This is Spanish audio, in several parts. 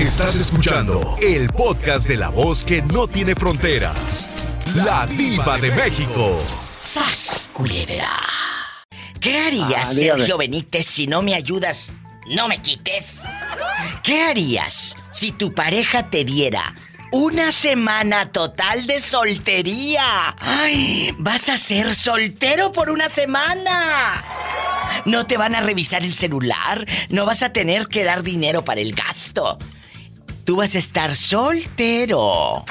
Estás escuchando el podcast de la voz que no tiene fronteras. La diva de México. ¡Sas, culebra! ¿Qué harías, Ah. Sergio Benítez, si no me ayudas? No me quites. ¿Qué harías si tu pareja te diera una semana total de soltería? ¡Ay! Vas a ser soltero por una semana. No te van a revisar el celular, no vas a tener que dar dinero para el gasto. Tú vas a estar soltero.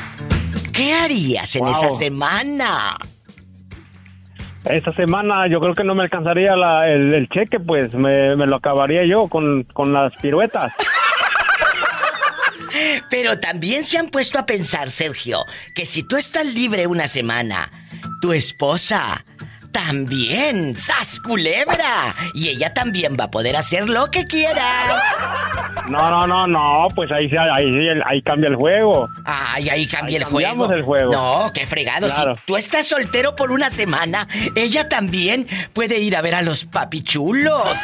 ¿Qué harías en Wow. esa semana? Esta semana yo creo que no me alcanzaría la- el, el cheque, pues me, me lo acabaría yo con, con las piruetas. Pero también se han puesto a pensar, Sergio, que si tú estás libre una semana, tu esposa también, ¡sas culebra! Y ella también va a poder hacer lo que quiera. No, no, no, no, pues ahí, ahí, sí, ahí cambia el juego. Ay, ahí cambia Ahí el juego. cambiamos el juego. No, qué fregado. Claro. Si tú estás soltero por una semana, ella también puede ir a ver a los papichulos.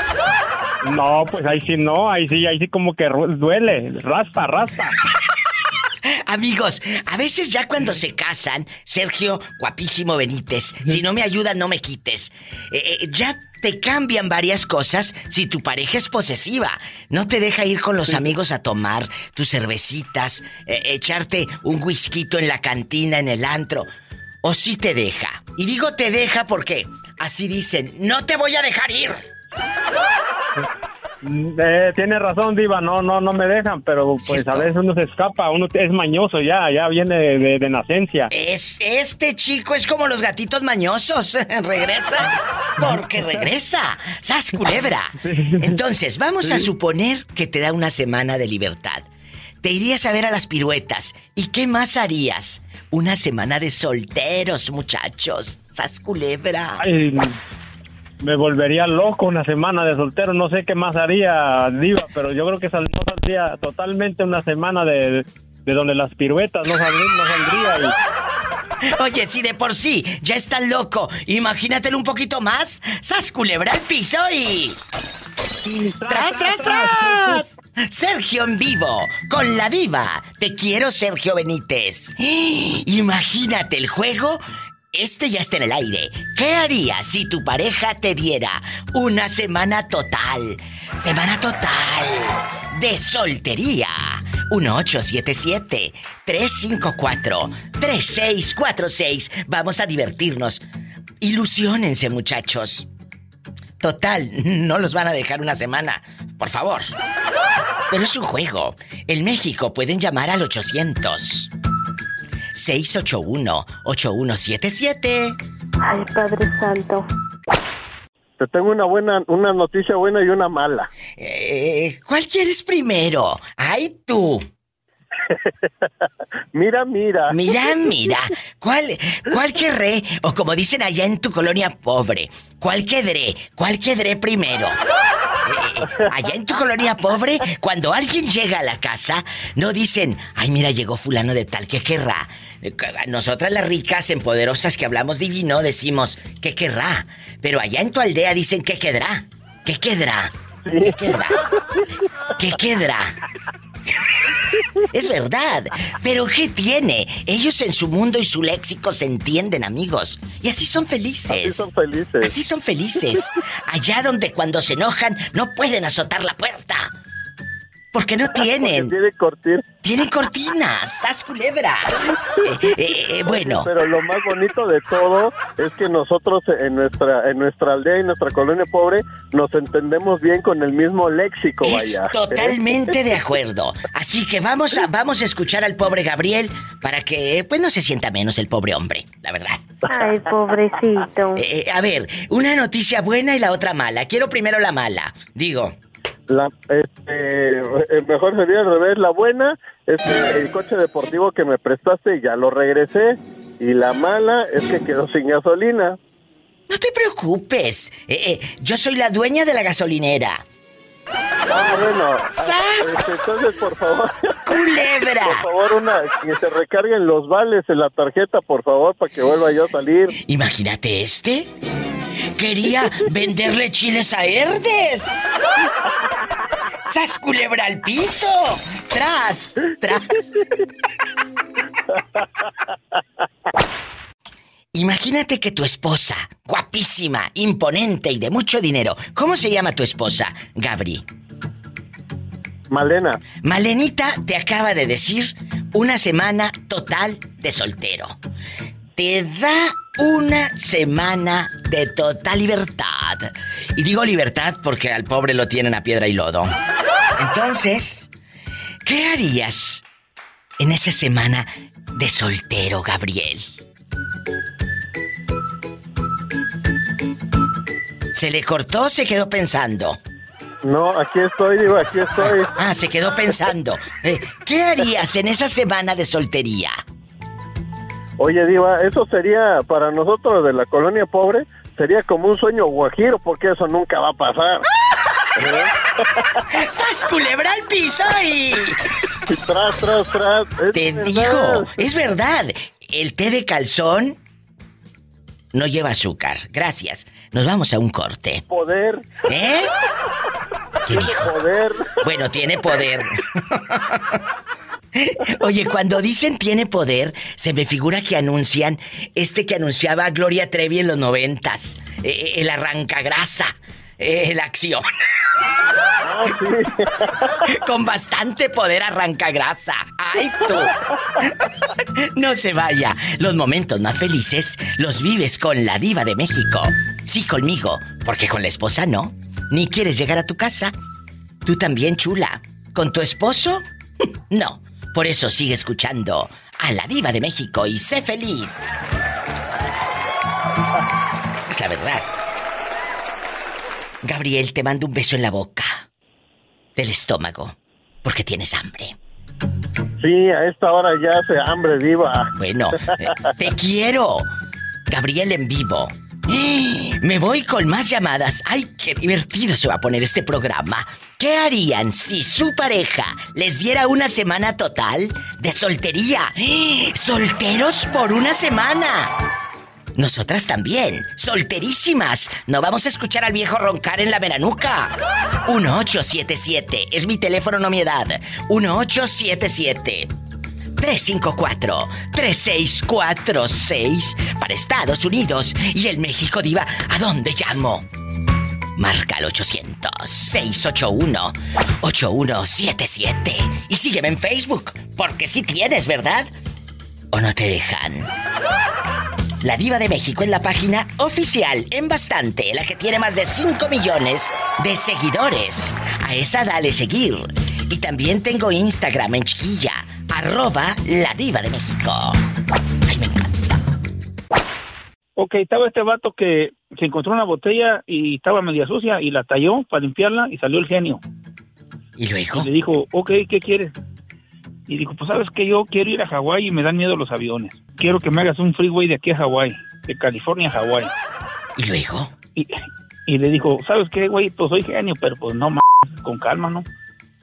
No, pues ahí sí no, ahí sí, ahí sí como que duele, raspa, raspa. Amigos, a veces ya cuando se casan, Sergio, guapísimo Benítez, si no me ayudas, no me quites. Eh, eh, ya te cambian varias cosas si tu pareja es posesiva. No te deja ir con los amigos a tomar tus cervecitas, eh, echarte un whisky en la cantina, en el antro. O sí te deja. Y digo te deja porque así dicen, no te voy a dejar ir. Mm, Eh, tiene razón, Diva, no, no, no me dejan, pero pues ¿Cierto? a veces uno se escapa, uno es mañoso ya, ya viene de, de- de nacencia. Es este chico es como los gatitos mañosos. regresa porque regresa. ¡Sas culebra! Entonces, vamos a suponer que te da una semana de libertad. Te irías a ver a las piruetas. ¿Y qué más harías? Una semana de solteros, muchachos. ¡Sas culebra! Ay, me volvería loco una semana de soltero, no sé qué más haría, Diva, pero yo creo que sal- saldría totalmente una semana de, de donde las piruetas no saldría, no saldría y- Oye, si de por sí ya está loco, imagínatelo un poquito más. ¡Sas culebra al piso y. ¡Tras, tras, tras! Sergio en vivo, con la diva. Te quiero, Sergio Benítez. Imagínate el juego. Este ya está en el aire. ¿Qué harías si tu pareja te diera una semana total? Semana total de soltería. 1877-354-3646. Vamos a divertirnos. Ilusionense, muchachos. Total, no los van a dejar una semana. Por favor. Pero es un juego. En México pueden llamar al 800 681 8177. Ay, Padre Santo. Te tengo una buena, una noticia buena y una mala. Eh, ¿Cuál quieres primero? ¡Ay, tú! Mira, mira. Mira, mira. ¿Cuál, cuál querré? O como dicen allá en tu colonia pobre, ¿cuál quedré? ¿Cuál quedré primero? Eh, allá en tu colonia pobre, cuando alguien llega a la casa, no dicen, ay, mira, llegó fulano de tal, ¿qué querrá? Nosotras las ricas, empoderosas que hablamos divino, decimos, ¿qué querrá? Pero allá en tu aldea dicen, ¿qué quedará? ¿Qué quedará? ¿Qué quedará? ¿Qué quedará? Es verdad. Pero ¿qué tiene? Ellos en su mundo y su léxico se entienden, amigos. Y así son felices. Así son felices. Así son felices. Allá donde cuando se enojan no pueden azotar la puerta. Porque no tienen. Porque tiene cortir. Tienen cortinas. ¡Sas culebra! Eh, eh, eh, bueno. Pero lo más bonito de todo es que nosotros en nuestra en nuestra aldea y nuestra colonia pobre nos entendemos bien con el mismo léxico, Es vaya. totalmente de acuerdo. Así que vamos a, vamos a escuchar al pobre Gabriel para que pues no se sienta menos el pobre hombre, la verdad. Ay, pobrecito. A ver, una noticia buena y la otra mala. Quiero primero la mala. Digo, La, este, eh, mejor sería al revés. La buena es que el coche deportivo que me prestaste ya lo regresé. Y la mala es que quedó sin gasolina. no te preocupes. Eh, eh, yo soy la dueña de la gasolinera. Ah, bueno. ¡Sas! este, entonces, por favor. ¡Culebra! Por favor, una, que se recarguen los vales en la tarjeta, por favor, para que vuelva yo a salir. Imagínate este. Quería venderle chiles a Herdes. ¡Sas culebra al piso! ¡Tras! ¡Tras! Imagínate que tu esposa, guapísima, imponente y de mucho dinero, ¿cómo se llama tu esposa, Gabri? Malena. Malenita te acaba de decir una semana total de soltero. Te da una semana de total libertad. Y digo libertad porque al pobre lo tienen a piedra y lodo. Entonces, ¿qué harías en esa semana de soltero, Gabriel? ¿Se le cortó o se quedó pensando? No, aquí estoy, digo, aquí estoy. Ah, se quedó pensando. Eh, ¿Qué harías en esa semana de soltería? Oye, Diva, eso sería para nosotros de la colonia pobre, sería como un sueño guajiro, porque eso nunca va a pasar. ¡Sas culebra al piso y... tras, tras, tras. Es Te verdad. digo, es verdad. El té de calzón no lleva azúcar. Gracias. Nos vamos a un corte. Poder, ¿Eh? ¿Qué dijo? poder. Bueno, tiene poder. Oye, cuando dicen tiene poder, se me figura que anuncian este que anunciaba Gloria Trevi en los noventas. eh, el arrancagrasa. eh, la acción. Con bastante poder arranca grasa. ¡Ay, tú! No se vaya. Los momentos más felices los vives con la diva de México. Sí, conmigo, porque con la esposa no. Ni quieres llegar a tu casa. Tú también, chula. ¿Con tu esposo? No. Por eso sigue escuchando a la diva de México y sé feliz. Es la verdad. Gabriel, te mando un beso en la boca. Del estómago. Porque tienes hambre. Sí, a esta hora ya hace hambre, Diva. Bueno, eh, te quiero. Gabriel en vivo. Me voy con más llamadas. ¡Ay, qué divertido se va a poner este programa! ¿Qué harían si su pareja les diera una semana total de soltería? ¡Solteros por una semana! Nosotras también, solterísimas. No vamos a escuchar al viejo roncar en la veranuca. 1877 es mi teléfono, no mi edad. 1877 354-3646 para Estados Unidos y el México Diva. ¿A dónde llamo? Marca al 800-681-8177 y sígueme en Facebook, porque si tienes, ¿verdad? ¿O no te dejan? La Diva de México en la página oficial en bastante, la que tiene más de 5 millones de seguidores. A esa dale seguir. Y también tengo Instagram en chiquilla, arroba la Diva de México. Ay, me encanta. Ok, estaba este vato que se encontró una botella y estaba media sucia y la talló para limpiarla y salió el genio. ¿Y luego? Y le dijo, ok, ¿qué quieres? Y dijo, pues sabes que yo quiero ir a Hawái y me dan miedo los aviones. Quiero que me hagas un freeway de aquí a Hawái, de California a Hawái. ¿Y luego? Y, y le dijo, ¿sabes qué, güey? Pues soy genio, pero pues no más, con calma, ¿no?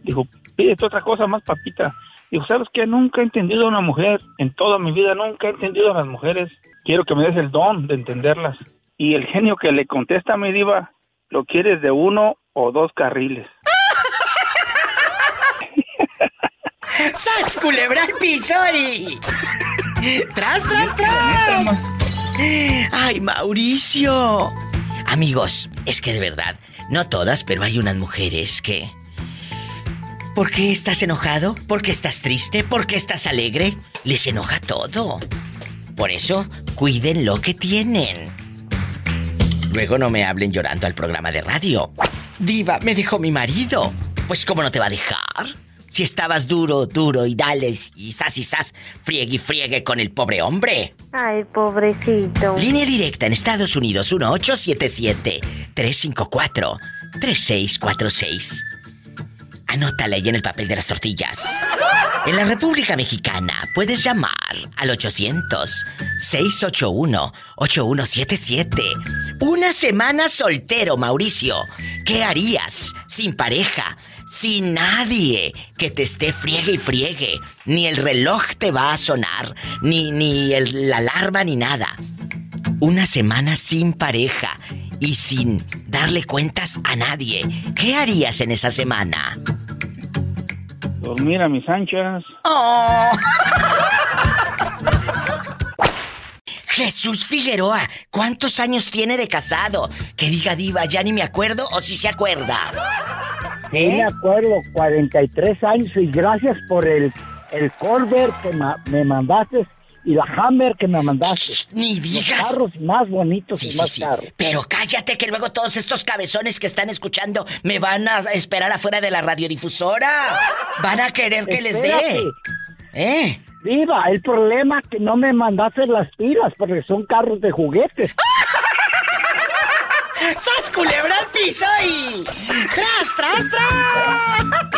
Dijo, pídete otra cosa más, papita. Dijo, ¿sabes qué? Nunca he entendido a una mujer. En toda mi vida nunca he entendido a las mujeres. Quiero que me des el don de entenderlas. Y el genio que le contesta a mi diva, ¿lo quieres de uno o dos carriles? ¡Sas, culebra al piso y... ¡Tras, tras, tras! ¡Ay, Mauricio! Amigos, es que de verdad, no todas, pero hay unas mujeres que... ¿Por qué estás enojado? ¿Por qué estás triste? ¿Por qué estás alegre? Les enoja todo. Por eso, cuiden lo que tienen. Luego no me hablen llorando al programa de radio. Diva, me dejó mi marido. Pues ¿cómo no te va a dejar? Si estabas duro, duro y dales y sas y sas, friegue y friegue con el pobre hombre. Ay, pobrecito. Línea directa en Estados Unidos 1877-354-3646. Anótala ahí en el papel de las tortillas. En la República Mexicana puedes llamar al 800-681-8177. Una semana soltero, Mauricio. ¿Qué harías sin pareja? Sin nadie que te esté friegue y friegue. Ni el reloj te va a sonar, ni, ni el- la alarma, ni nada. Una semana sin pareja y sin darle cuentas a nadie, ¿qué harías en esa semana? Dormir a mis anchas. ¡Oh! Jesús Figueroa, ¿cuántos años tiene de casado? Que diga diva, ya ni me acuerdo o si se acuerda. Sí, me ¿Eh? acuerdo, 43 años y gracias por el, el Corvair que ma- me mandaste y la Hammer que me mandaste. Ni Los digas. carros más bonitos Sí, y sí, más sí. caros. Pero cállate que luego todos estos cabezones que están escuchando me van a esperar afuera de la radiodifusora. Van a querer que les dé. ¿Eh? Viva, el problema es que no me mandaste las pilas porque son carros de juguetes. ¡Sas culebra al piso y... ¡Tras, tras, tras!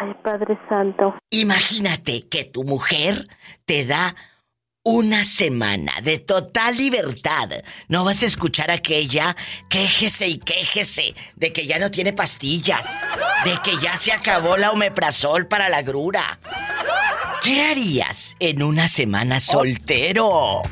Ay, Padre Santo. Imagínate que tu mujer te da una semana de total libertad. No vas a escuchar a aquella quéjese y quéjese de que ya no tiene pastillas, de que ya se acabó la omeprazol para la grura. ¿Qué harías en una semana soltero?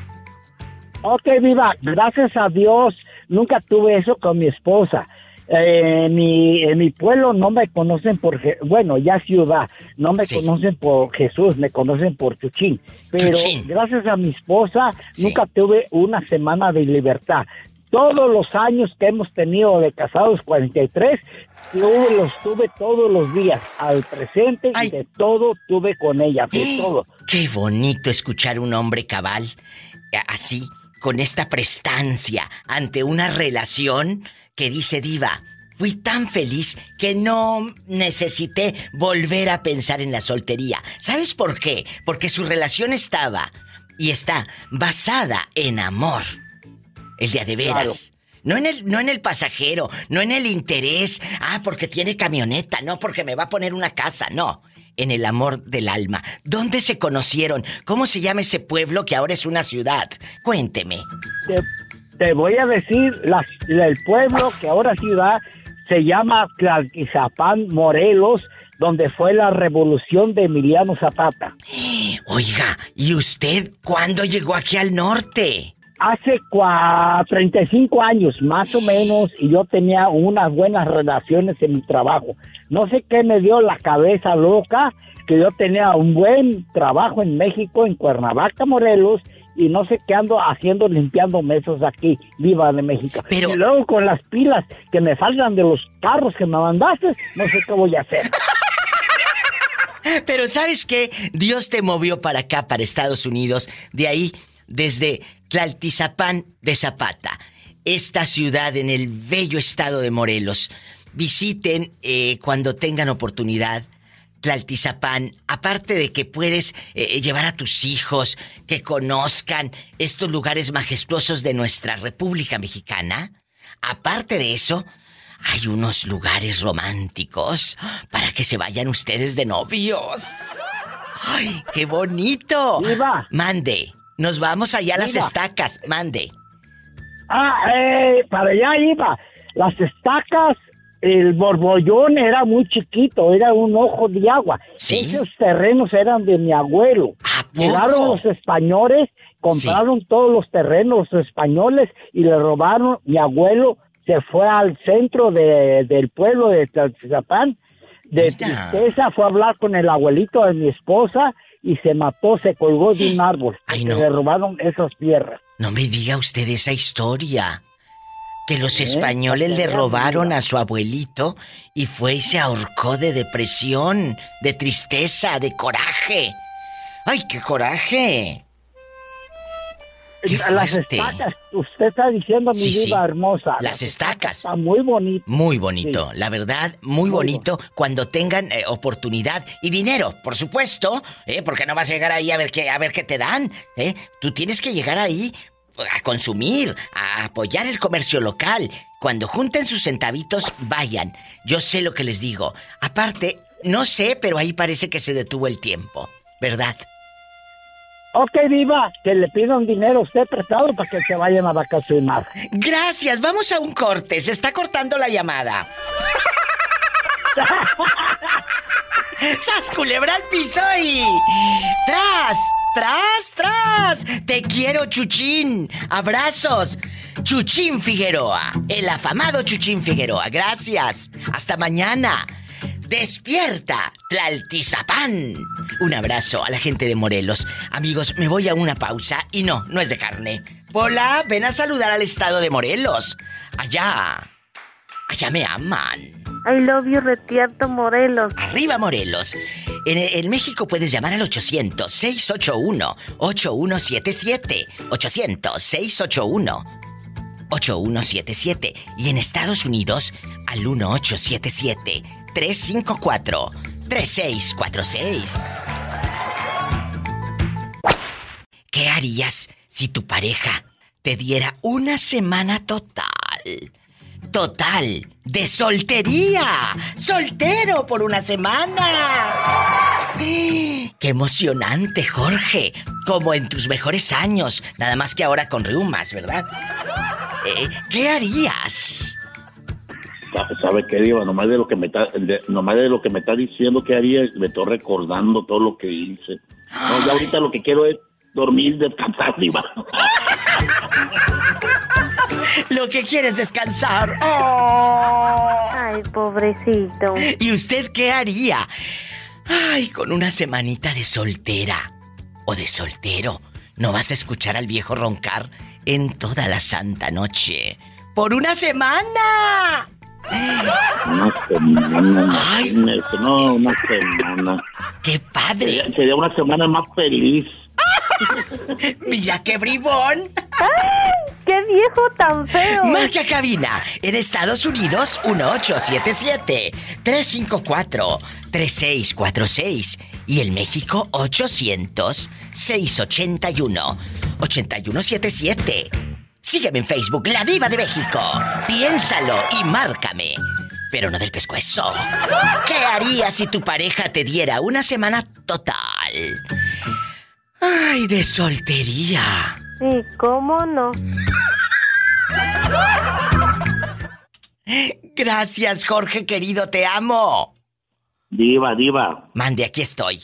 Ok, viva, gracias a Dios nunca tuve eso con mi esposa. Eh, en, mi, en mi pueblo no me conocen por, bueno, ya ciudad, no me Sí. conocen por Jesús, me conocen por Chuchín. Pero Chuchín. gracias a mi esposa Sí. nunca tuve una semana de libertad. Todos los años que hemos tenido de casados, 43, yo los tuve todos los días, al presente, Ay. y de todo tuve con ella, de todo. Qué bonito escuchar un hombre cabal eh, así, con esta prestancia ante una relación que dice diva. Fui tan feliz que no necesité volver a pensar en la soltería. ¿Sabes por qué? Porque su relación estaba y está basada en amor. El de a de veras. No en, el, no en el pasajero, no en el interés. Ah, porque tiene camioneta, no porque me va a poner una casa, no. En el amor del alma. ¿Dónde se conocieron? ¿Cómo se llama ese pueblo que ahora es una ciudad? Cuénteme. te, te voy a decir la- el pueblo que ahora ciudad se llama Tlaltizapán, Morelos, donde fue la revolución de Emiliano Zapata. Oiga, ¿y usted cuándo llegó aquí al norte? Hace cua- 35 años más o menos y yo tenía unas buenas relaciones en mi trabajo. No sé qué me dio la cabeza loca que yo tenía un buen trabajo en México, en Cuernavaca, Morelos, y no sé qué ando haciendo limpiando mesas aquí, viva de México. Pero- Y luego con las pilas que me faltan de los carros que me mandaste, no sé qué voy a hacer. Pero ¿sabes qué? Dios te movió para acá, para Estados Unidos, de ahí, desde Tlaltizapán de Zapata, esta ciudad en el bello estado de Morelos. Visiten eh, cuando tengan oportunidad. Tlaltizapán, aparte de que puedes eh, llevar a tus hijos que conozcan estos lugares majestuosos de nuestra República Mexicana, aparte de eso, hay unos lugares románticos para que se vayan ustedes de novios. ¡Ay, qué bonito! Viva. Mande, nos vamos allá a las Viva. estacas, mande. Ah, eh, para allá iba. Las estacas, el borbollón era muy chiquito, era un ojo de agua. Sí. Esos terrenos eran de mi abuelo. ¿A poco? Llegaron los españoles, compraron todos los terrenos los españoles y le robaron. Mi abuelo se fue al centro de- del pueblo de Tlaltizapán. De Mira. tristeza fue a hablar con el abuelito de mi esposa y se mató, se colgó de un árbol. Ay, no. Le robaron esas tierras. No me diga usted esa historia. Que los ¿Eh? españoles le robaron a su abuelito y fue y se ahorcó de depresión, de tristeza, de coraje. ¡Ay, qué coraje! ¡Qué Las estacas, usted está diciendo mi Sí, sí. vida hermosa. Las estacas. Está muy bonito. Muy bonito, la verdad, muy, Muy bonito cuando tengan eh, oportunidad y dinero, por supuesto, ¿eh? porque no vas a llegar ahí a ver qué, a ver qué te dan, ¿eh? Tú tienes que llegar ahí a consumir, a apoyar el comercio local. Cuando junten sus centavitos, vayan. Yo sé lo que les digo. Aparte, no sé, pero ahí parece que se detuvo el tiempo, ¿verdad? Ok, viva, que le pidan dinero a usted prestado para que se vayan a vacacionar. Gracias, vamos a un corte, se está cortando la llamada. ¡Sas culebra al piso y... ¡Tras! ¡Tras, tras! Te quiero, Chuchín. Abrazos. Chuchín Figueroa, el afamado Chuchín Figueroa. Gracias. Hasta mañana. Despierta, Tlaltizapán. Un abrazo a la gente de Morelos. Amigos, me voy a una pausa y no, no es de carne. Hola, ven a saludar al estado de Morelos. Allá. Allá me aman. I love you, Retierto Morelos. Arriba Morelos. En, en México puedes llamar al 800-681-8177. 800-681-8177. Y en Estados Unidos al 1877-354-3646. ¿Qué harías si tu pareja te diera una semana total? Total de soltería. Soltero por una semana. ¡Qué emocionante, Jorge! Como en tus mejores años, nada más que ahora con reumas, ¿verdad? Eh, ¿Qué harías? ¿Sabe qué, Diva? Nomás de lo que me está, de, nomás de lo que me está diciendo que haría, me estoy recordando todo lo que hice. No, ya ahorita lo que quiero es dormir, descansar, Diva. Lo que quieres descansar. ¡Oh! Ay, pobrecito. ¿Y usted qué haría? Ay, con una semanita de soltera o de soltero. No vas a escuchar al viejo roncar en toda la santa noche. ¡Por una semana! Una semana, Ay. imagínese, no, una semana. ¡Qué padre! Sería, sería una semana más feliz. ¡Mira qué bribón! ¡Ay! ¡Qué viejo tan feo! Marca cabina en Estados Unidos 1877-354-3646 y en México 800-681-8177. Sígueme en Facebook, La Diva de México. Piénsalo y márcame. Pero no del pescuezo. ¿Qué harías si tu pareja te diera una semana total? Ay, de soltería. Sí, ¿cómo no? Gracias, Jorge querido, te amo. Diva, Diva, Mande, aquí estoy.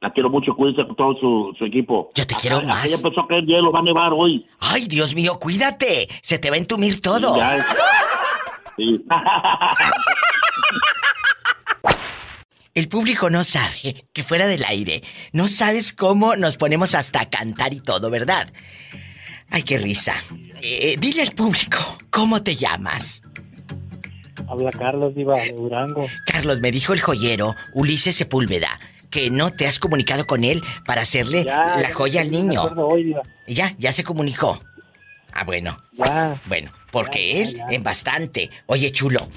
la quiero mucho, cuídese con todo su, su equipo. Yo te quiero Acá- más. Ya empezó a caer hielo, va a nevar hoy. Ay, Dios mío, cuídate. Se te va a entumir todo. Ya es- Sí. El público no sabe que fuera del aire, no sabes cómo nos ponemos hasta a cantar y todo, ¿verdad? Ay, qué risa. Eh, dile al público, ¿cómo te llamas? Habla Carlos, Diva, de Durango. Carlos, me dijo el joyero Ulises Sepúlveda que no te has comunicado con él para hacerle Ya, la ya, joya al niño. hoy. Ya, ya se comunicó. Ah, bueno. Ya. Bueno, porque Ya, él en bastante. Oye, chulo.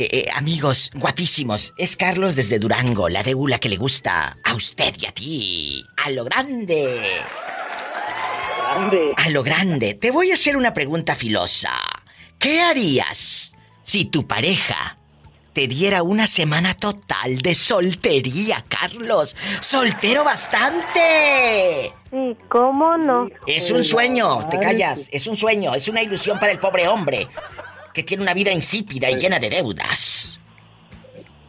Eh, eh, amigos, guapísimos. Es Carlos desde Durango, la de Ula que le gusta a usted y a ti. A lo grande. Grande. A lo grande. Te voy a hacer una pregunta filosa. ¿Qué harías si tu pareja te diera una semana total de soltería, Carlos? Soltero bastante. Sí, ¿cómo no? Es un sueño, te callas. Es un sueño, es una ilusión para el pobre hombre que tiene una vida insípida y llena de deudas.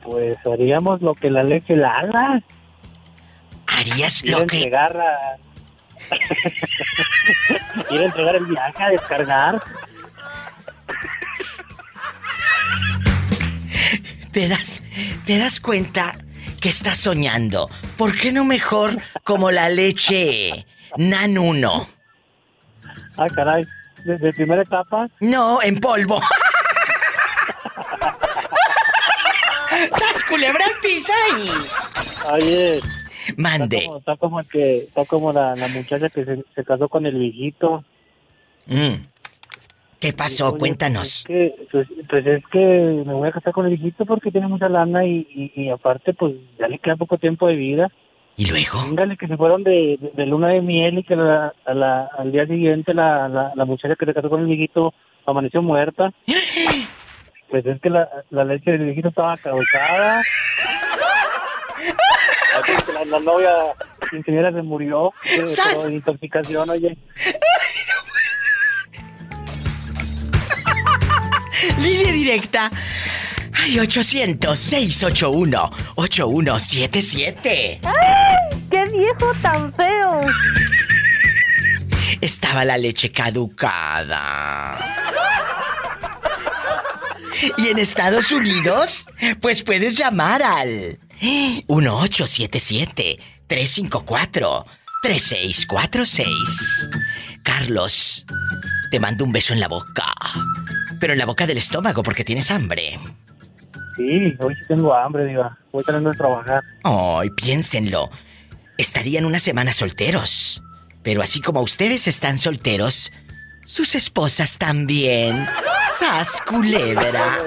Pues haríamos lo que la leche la haga. ¿Harías Ir lo que entregar a... Ir a entregar el viaje a descargar. te das te das cuenta que estás soñando? ¿Por qué no mejor como la leche Nan 1? Ah, caray. Desde primera etapa. No, en polvo. ¡Sas culebra al piso! Oye, Mande. Está como, está como el que, está como la, la muchacha que se, se casó con el viejito. Mm. ¿Qué pasó? Oye, Cuéntanos. Pues es, que, pues, pues es que me voy a casar con el viejito porque tiene mucha lana y, y, y aparte pues ya le queda poco tiempo de vida. ¿Y luego? Póngale que se fueron de, de, de luna de miel y que la, a la, al día siguiente la, la, la muchacha que se casó con el viejito amaneció muerta. Pues es que la, la leche del viejito estaba caducada. La, la novia quinceañera se murió pero de intoxicación, oye. Línea directa. Ay, 800-681-8177. ¡Qué viejo tan feo! estaba la leche caducada. Y en Estados Unidos, pues puedes llamar al 1877-354-3646. Carlos, te mando un beso en la boca. Pero en la boca del estómago porque tienes hambre. Sí, hoy sí tengo hambre, Diva. Voy teniendo de trabajar. Ay, piénsenlo. Estarían una semana solteros. Pero así como ustedes están solteros, sus esposas también. ¡Sas, culebra!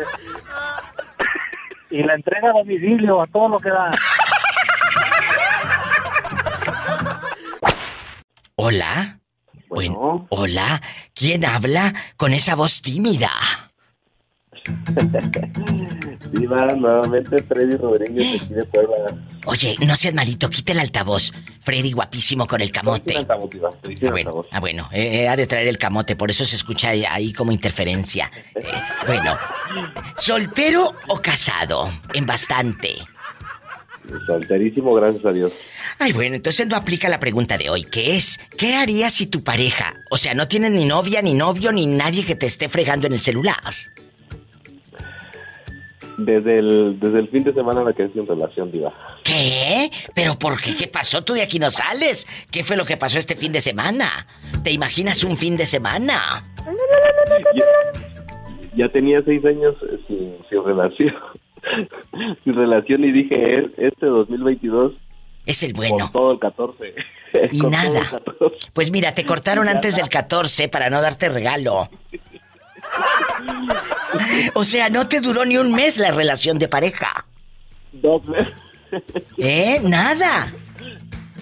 Y la entrega a domicilio, a todo lo que da. ¿Hola? Bueno, hola. ¿Quién habla con esa voz tímida? Diva, nuevamente Freddy Rodríguez de aquí de Puebla. Oye, no seas malito, quita el altavoz. Freddy guapísimo con el camote. Altavoz, Ah, bueno, altavoz. ah, bueno, eh, eh, ha de traer el camote, por eso se escucha ahí- ahí como interferencia. Eh, bueno, ¿soltero o casado? En bastante. Solterísimo, gracias a Dios. Ay, bueno, entonces no aplica la pregunta de hoy, que es, ¿qué harías si tu pareja, o sea, no tienes ni novia, ni novio, ni nadie que te esté fregando en el celular? Desde el, desde el fin de semana me quedé sin relación, Diva. ¿Qué? ¿Pero por qué? ¿Qué pasó? Tú de aquí no sales. ¿Qué fue lo que pasó este fin de semana? ¿Te imaginas un fin de semana? Ya tenía seis años eh, sin, sin relación. sin relación y dije, "Es- este 2022 Es el con bueno. todo el 14. Y Con nada. el 14. Pues mira, te cortaron antes del 14 para no darte regalo. O sea, no te duró ni un mes la relación de pareja. Dos meses. ¿Eh? Nada.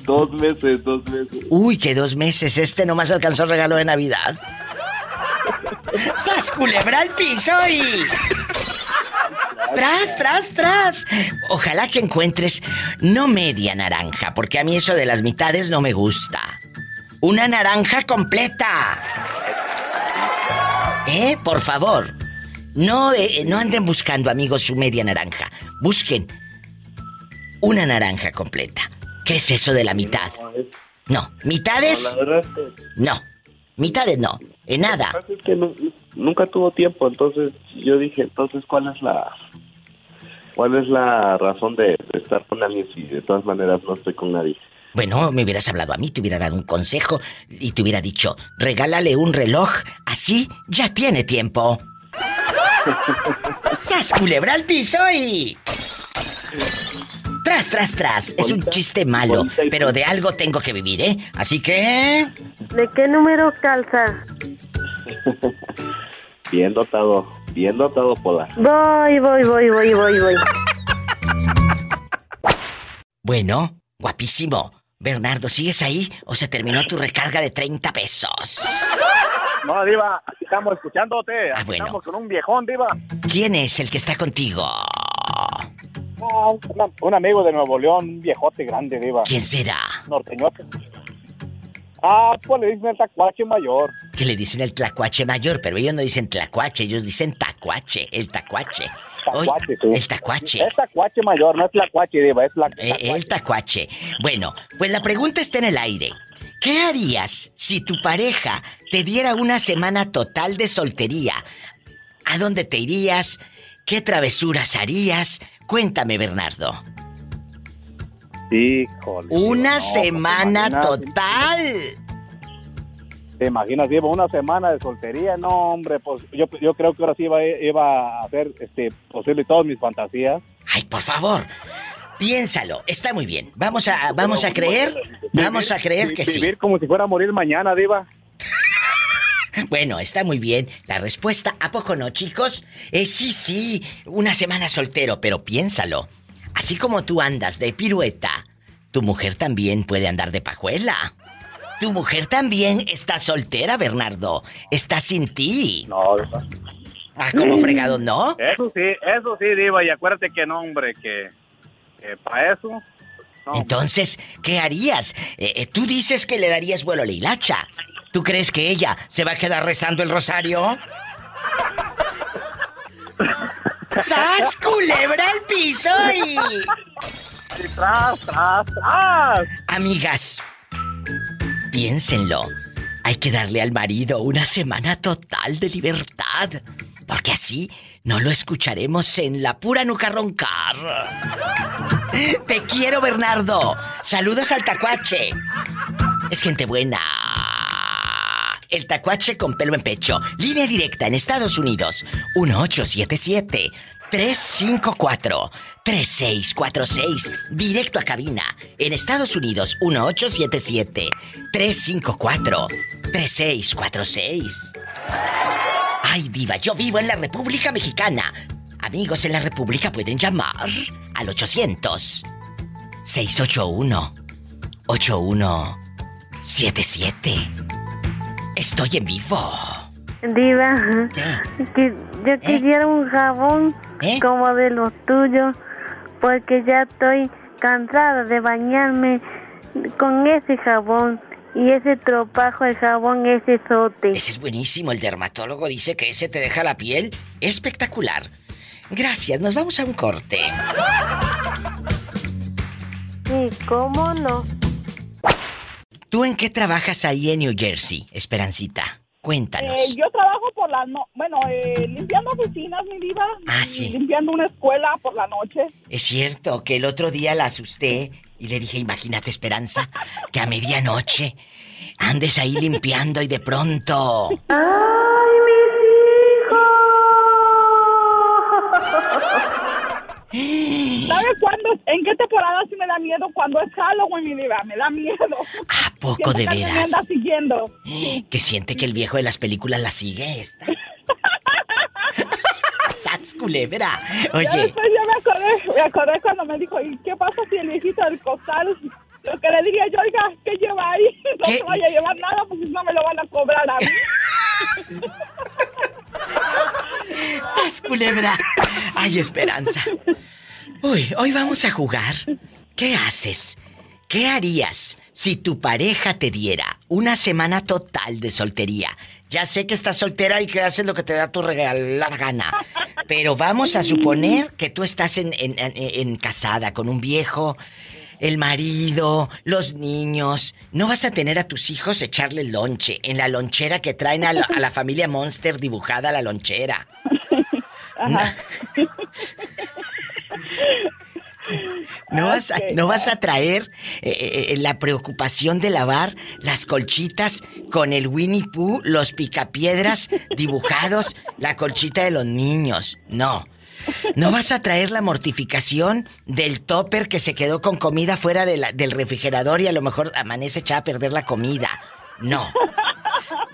Dos meses, dos meses. Uy, que dos meses. Este nomás alcanzó regalo de Navidad. ¡Sas culebra al piso y... ¡Tras, tras, tras! Ojalá que encuentres no media naranja, porque a mí eso de las mitades no me gusta. Una naranja completa. ¿Eh? Por favor. No, eh, no anden buscando, amigos, su media naranja. Busquen una naranja completa. ¿Qué es eso de la mitad? No, mitades, No. Mitades no. En nada. lo que pasa es que nu- nunca tuvo tiempo, entonces yo dije, entonces, ¿cuál es la cuál es la razón de, de estar con alguien si de todas maneras no estoy con nadie? Bueno, me hubieras hablado a mí, te hubiera dado un consejo y te hubiera dicho, regálale un reloj, así ya tiene tiempo. ¡Sas culebra al piso y... Tras, tras, tras. Es un chiste malo, pero de algo tengo que vivir, ¿eh? Así que... ¿De qué número calza? Bien dotado, bien dotado, Pola. Voy, voy, voy, voy, voy, voy. Bueno, guapísimo. Bernardo, ¿sigues ahí o se terminó tu recarga de 30 pesos? No, Diva, aquí estamos escuchándote. Ah, bueno. Estamos con un viejón, Diva. ¿Quién es el que está contigo? No, un amigo de Nuevo León, un viejote grande, Diva. ¿Quién será? Norteñote. Ah, pues le dicen el tacuache mayor. Que le dicen el tlacuache mayor, pero ellos no dicen tlacuache, ellos dicen tacuache, el tacuache. Tacuache, sí. el tacuache. Es tacuache mayor, no es tacuache, Diva, es la Eh, el tacuache. Bueno, pues la pregunta está en el aire. ¿Qué harías si tu pareja te diera una semana total de soltería? ¿A dónde te irías? ¿Qué travesuras harías? Cuéntame, Bernardo. Híjole. Una no, pues, semana total. ¿Te imaginas, Diva, una semana de soltería? No, hombre, pues yo, yo creo que ahora sí iba, iba a hacer este, posible todas mis fantasías. Ay, por favor. Piénsalo, está muy bien. Vamos a, vamos a creer, vamos a creer que sí. Vivir como si fuera a morir mañana, Diva. Bueno, está muy bien. La respuesta, ¿a poco no, chicos? Eh, sí, sí, una semana soltero, pero piénsalo. Así como tú andas de pirueta, tu mujer también puede andar de pajuela. Tu mujer también está soltera, Bernardo. Está sin ti. No, Diva. Ah, como fregado, ¿no? Eso sí, eso sí, Diva, y acuérdate que no, hombre, que, para eso... no. Entonces, ¿qué harías? Eh, eh, tú dices que le darías vuelo a la hilacha. ¿Tú crees que ella se va a quedar rezando el rosario? ¡Sas, culebra al piso y... Y tras, tras, tras. Amigas, piénsenlo. hay que darle al marido una semana total de libertad. Porque así no lo escucharemos en la pura nuca roncar. Te quiero, Bernardo. Saludos al tacuache. Es gente buena. El tacuache con pelo en pecho. Línea directa en Estados Unidos. 1877 354 3646. Directo a cabina. En Estados Unidos. 1877 354 3646. Ay, diva, yo vivo en la República Mexicana. Amigos en la República pueden llamar al 800 681 8177. Estoy en vivo. Diva, yo quisiera un jabón ¿Eh? como de los tuyos, porque ya estoy cansada de bañarme con ese jabón y ese tropajo de jabón, ese sote. Ese es buenísimo. El dermatólogo dice que ese te deja la piel espectacular. Gracias, nos vamos a un corte. Sí, ¿cómo no? ¿Tú en qué trabajas ahí en New Jersey, Esperancita? Cuéntanos. Eh, yo trabajo por la no bueno, eh, limpiando oficinas, mi diva. Ah, sí. Limpiando una escuela por la noche. Es cierto que el otro día la asusté y le dije, imagínate Esperanza, que a medianoche andes ahí limpiando y de pronto... ¡Ay, mis hijos! ¿Sabes cuándo? ¿En qué temporada sí me da miedo? Cuando es Halloween, mi diva. Me da miedo. ¿A poco de alguien me veras? anda siguiendo. Que siente que el viejo de las películas la sigue esta. ¡Sas culebra! Ya Oye, después ya me acordé, me acordé cuando me dijo, ¿y qué pasa si el viejito del costal? Lo que le diría yo, oiga, ¿qué lleva ahí? No ¿Qué? se vaya a llevar nada porque no me lo van a cobrar a mí. ¡sas culebra! ¡Ay, Esperanza! Uy, hoy vamos a jugar. ¿Qué haces? ¿Qué harías si tu pareja te diera una semana total de soltería? Ya sé que estás soltera y que haces lo que te da tu regalada gana. Pero vamos a suponer que tú estás en, en- en- en casada con un viejo, el marido, los niños. No vas a tener a tus hijos echarle el lonche en la lonchera que traen a la, a la familia Monster dibujada a la lonchera. Ajá. No vas, a, no vas a traer eh, eh, la preocupación de lavar las colchitas con el Winnie Pooh, los picapiedras dibujados, la colchita de los niños. No. No vas a traer la mortificación del topper que se quedó con comida fuera de la- del refrigerador y a lo mejor amanece echada a perder la comida. No.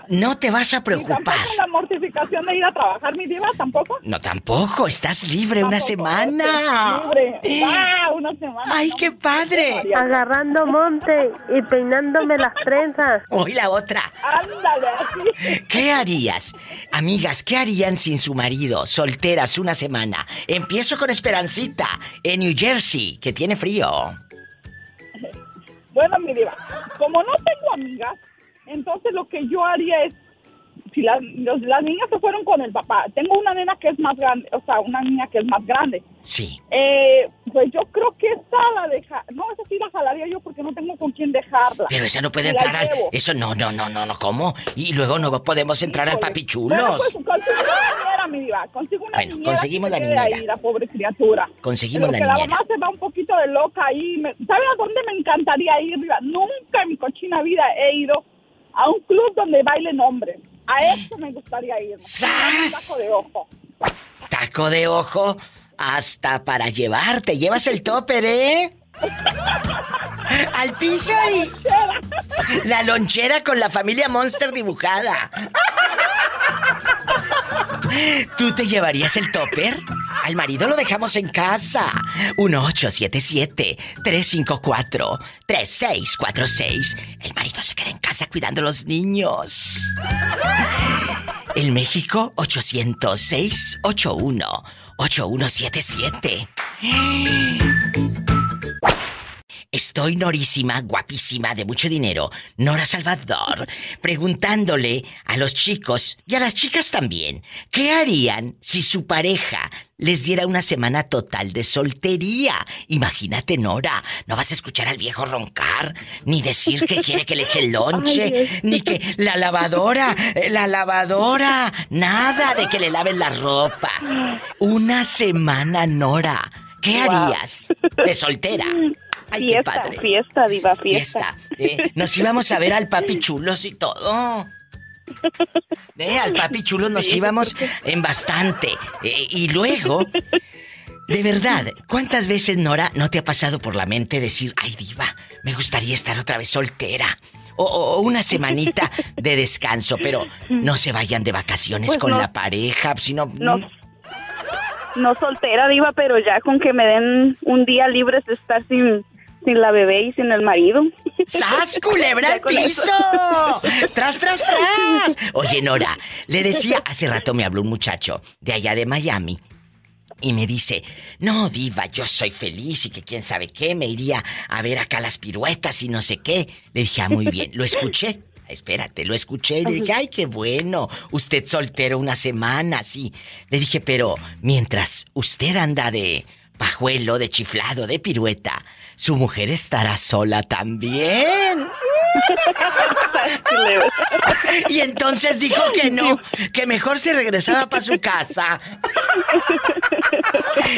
No te vas a ¿Y preocupar. tampoco la mortificación de ir a trabajar, mi diva? ¿Tampoco? No, tampoco. Estás libre una semana. Libre. ¡Ah, una semana! ¡Ay, No, qué padre! Agarrando monte y peinándome las trenzas. Hoy la otra. Ándale, así. ¿Qué harías? Amigas, ¿qué harían sin su marido? Solteras una semana. Empiezo con Esperancita, en New Jersey, que tiene frío. Bueno, mi diva, como no tengo amigas, entonces lo que yo haría es, si las, los- las niñas se fueron con el papá, tengo una nena que es más grande, o sea, una niña que es más grande, Sí. eh, pues yo creo que esa la deja, no, esa sí la jalaría yo porque no tengo con quién dejarla. Pero esa no puede entrar al... Eso no, no, no, no, no, ¿cómo? Y luego no podemos entrar al Bueno, papichulos. pues consigo una niñera, mi diva, consigo una Bueno, niñera conseguimos la niñera. ahí, la pobre criatura. Conseguimos Pero la niñera. la mamá se va un poquito de loca ahí. Me- ¿Sabe a dónde me encantaría ir? Diva? Nunca en mi cochina vida he ido a un club donde bailen hombres. A eso me gustaría ir. ¡Sas! Taco de ojo. Taco de ojo hasta para llevarte. Llevas el topper, ¿eh? Al piso y... La lonchera con la familia Monster dibujada. ¿Tú te llevarías el topper? Al marido lo dejamos en casa. 1877-354-3646. El marido se queda en casa cuidando a los niños. El México 806-81-8177. Estoy norísima, guapísima, de mucho dinero, Nora Salvador, preguntándole a los chicos y a las chicas también, ¿qué harían si su pareja les diera una semana total de soltería? Imagínate, Nora, no vas a escuchar al viejo roncar, ni decir que quiere que le eche el lonche, ni que la lavadora, eh, la lavadora, nada de que le laven la ropa. Una semana, Nora. ¿Qué harías de soltera? Ay, qué fiesta, padre. fiesta, diva, fiesta. Fiesta. ¿eh? Nos íbamos a ver al papi chulos y todo. ¿Eh? Al papi chulos nos íbamos en bastante. Eh, y luego, de verdad, ¿cuántas veces, Nora, no te ha pasado por la mente decir, ay, diva, me gustaría estar otra vez soltera? O, o- o una semanita de descanso, pero no se vayan de vacaciones Pues con no. la pareja, sino... No, no soltera, diva, pero ya con que me den un día libre de estar sin, sin la bebé y sin el marido. ¡Sas, culebra al piso! ¡Tras, tras, tras! Oye, Nora, le decía, hace rato me habló un muchacho de allá de Miami y me dice, no, diva, yo soy feliz y que quién sabe qué, me iría a ver acá las piruetas y no sé qué. Le dije, ah, muy bien, lo escuché. Espérate, lo escuché y le dije, ay, qué bueno. Usted soltero una semana, sí. Le dije, pero mientras usted anda de pajuelo, de chiflado, de pirueta, su mujer estará sola también. Y entonces dijo que no, que mejor se regresaba para su casa.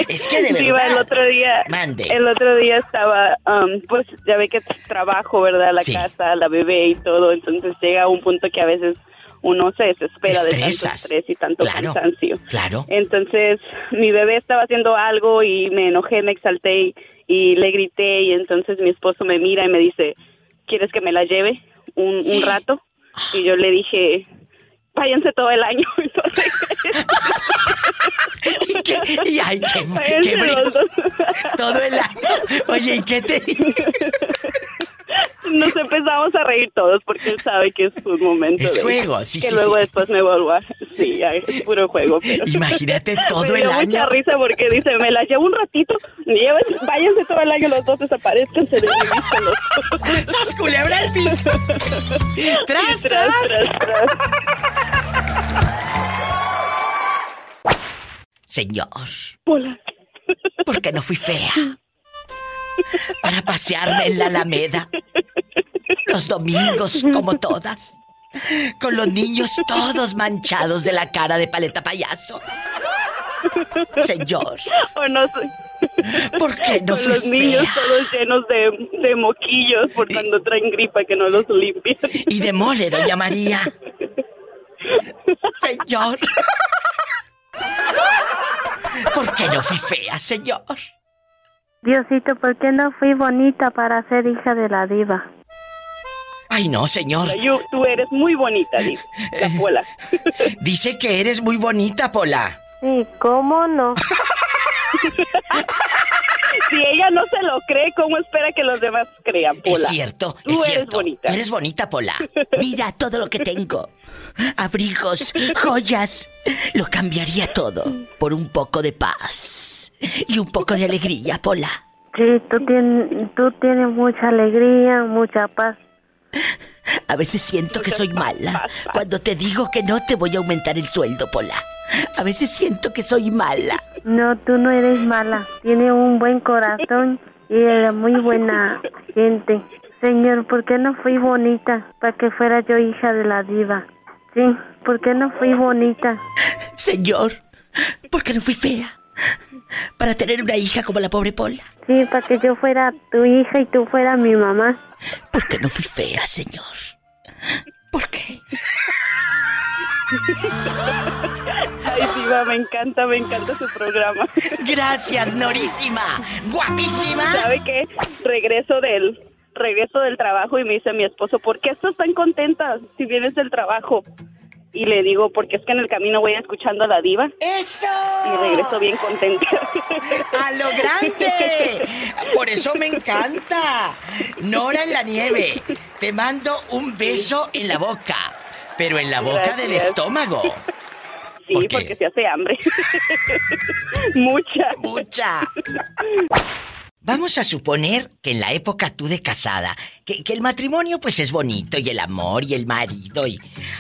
Es que de Diva, el verdad. otro día, Mande. el otro día estaba, um, pues ya ve que trabajo, ¿verdad? La Sí. casa, la bebé y todo, entonces llega un punto que a veces uno se desespera de tanto estrés y tanto Claro. cansancio. Claro. Entonces, mi bebé estaba haciendo algo y me enojé, me exalté y, y le grité y entonces mi esposo me mira y me dice, ¿quieres que me la lleve un, un rato? Y yo le dije, váyanse todo el año. Entonces, ¿Y, qué? Y ay, qué, qué. Todo el año. Oye, ¿y qué te Nos empezamos a reír todos porque él sabe que es un momento Es de- juego, sí, que sí, luego sí. después me vuelvo a sí es puro juego pero Imagínate todo me el dio mucha año. risa porque dice me la llevo un ratito llévense- váyanse todo el año los dos desaparezcanse de mi vista los dos ¡Sas culebra al piso! ¡Tras, tras tras! tras tras Señor, Hola. ¿por qué no fui fea? Para pasearme en la Alameda. Los domingos, como todas. Con los niños todos manchados de la cara de paleta payaso. Señor, o no ¿por qué no con los niños fea? todos llenos de, de moquillos por cuando traen gripa que no los limpian Y de mole, doña María. Señor. ¿Por qué no fui fea, señor? Diosito, ¿por qué no fui bonita para ser hija de la diva? Ay, no, señor. Yo- tú eres muy bonita dice la pola Dice que eres muy bonita, Pola. Sí, ¿cómo no? si ella no se lo cree cómo espera que los demás crean Es pola cierto, Tú es eres cierto. bonita. Eres bonita, Pola. Mira todo lo que tengo. Abrigos, joyas. Lo cambiaría todo por un poco de paz y un poco de alegría, Pola. Sí, tú tienes, tú tienes mucha alegría, mucha paz. A veces siento que soy mala cuando te digo que no te voy a aumentar el sueldo, Pola. A veces siento que soy mala. No, tú no eres mala. Tienes un buen corazón y eres muy buena gente. Señor, ¿por qué no fui bonita para que fuera yo hija de la diva? Sí, ¿por qué no fui bonita? Señor, ¿por qué no fui fea? Para tener una hija como la pobre Pola. Sí, para que yo fuera tu hija y tú fueras mi mamá. ¿Por qué no fui fea, señor? ¿Por qué? Ay, diva, me encanta, me encanta su programa. Gracias, Norísima. Guapísima. ¿Sabe qué? Regreso del regreso del trabajo y me dice mi esposo, ¿por qué estás tan contenta si vienes del trabajo? Y le digo, porque es que en el camino voy escuchando a la diva ¡Eso! y regreso bien contenta. ¡A lo grande! Por eso me encanta. Nora en la nieve. Te mando un beso en la boca. Pero en la boca del estómago. Sí, porque se hace hambre. Mucha. Mucha. Vamos a suponer que en la época tú de casada, que, que el matrimonio pues es bonito y el amor y el marido y...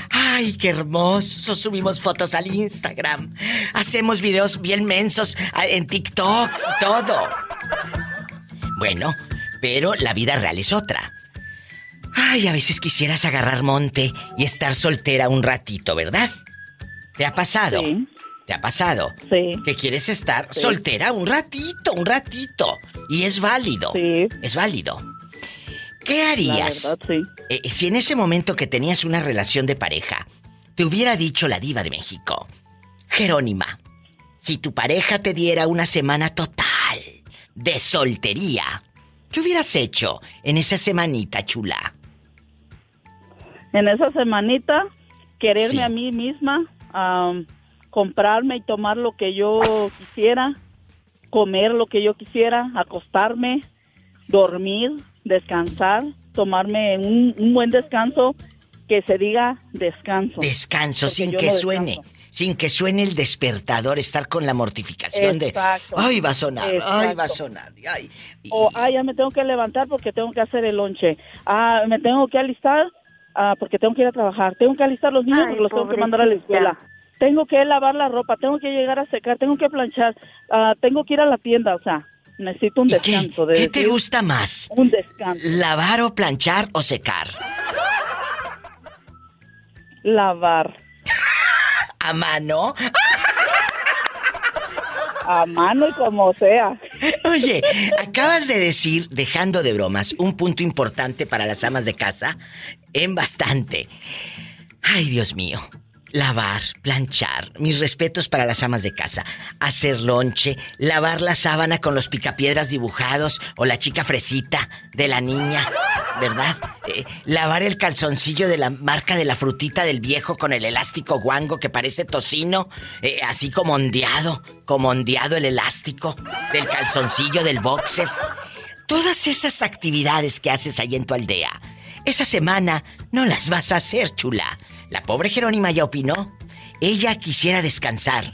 ¡Ay, qué hermoso! Subimos fotos al Instagram. Hacemos videos bien mensos en TikTok todo. Bueno, pero la vida real es otra. Ay, a veces quisieras agarrar monte y estar soltera un ratito, ¿verdad? ¿Te ha pasado? ¿Te ha pasado? Sí. Que quieres estar Sí. soltera un ratito, un ratito. Y es válido. Sí. Es válido. ¿Qué La harías verdad, sí. eh, si en ese momento que tenías una relación de pareja te hubiera dicho la diva de México, Jerónima, si tu pareja te diera una semana total de soltería, ¿qué hubieras hecho en esa semanita chula? En esa semanita, quererme Sí. a mí misma, am, comprarme y tomar lo que yo quisiera, comer lo que yo quisiera, acostarme, dormir, descansar, tomarme un, un buen descanso que se diga descanso. Descanso sin que no suene, descanso. sin que suene el despertador, estar con la mortificación Exacto. de, ay, va a sonar, ay, Exacto. va a sonar, ay. O, ah, ya me tengo que levantar porque tengo que hacer el lonche. Ah, me tengo que alistar ah, porque tengo que ir a trabajar. Tengo que alistar los niños Ay, porque los tengo que mandar a la escuela. Tengo que lavar la ropa, tengo que llegar a secar, tengo que planchar, ah, tengo que ir a la tienda, o sea, necesito un ¿Y qué, descanso. de qué te gusta más? Un descanso. ¿Lavar o planchar o secar? Lavar ¿A mano? a mano y como sea. Oye, acabas de decir, dejando de bromas, un punto importante para las amas de casa, en bastante. Ay, Dios mío. Lavar, planchar, mis respetos para las amas de casa. Hacer lonche, lavar la sábana con los picapiedras dibujados o la chica fresita de la niña, ¿verdad? Eh, lavar el calzoncillo de la marca de la frutita del viejo con el elástico guango que parece tocino, eh, así como ondeado, como ondeado el elástico del calzoncillo del boxer. Todas esas actividades que haces ahí en tu aldea, esa semana no las vas a hacer, chula. La pobre Jerónima ya opinó. Ella quisiera descansar.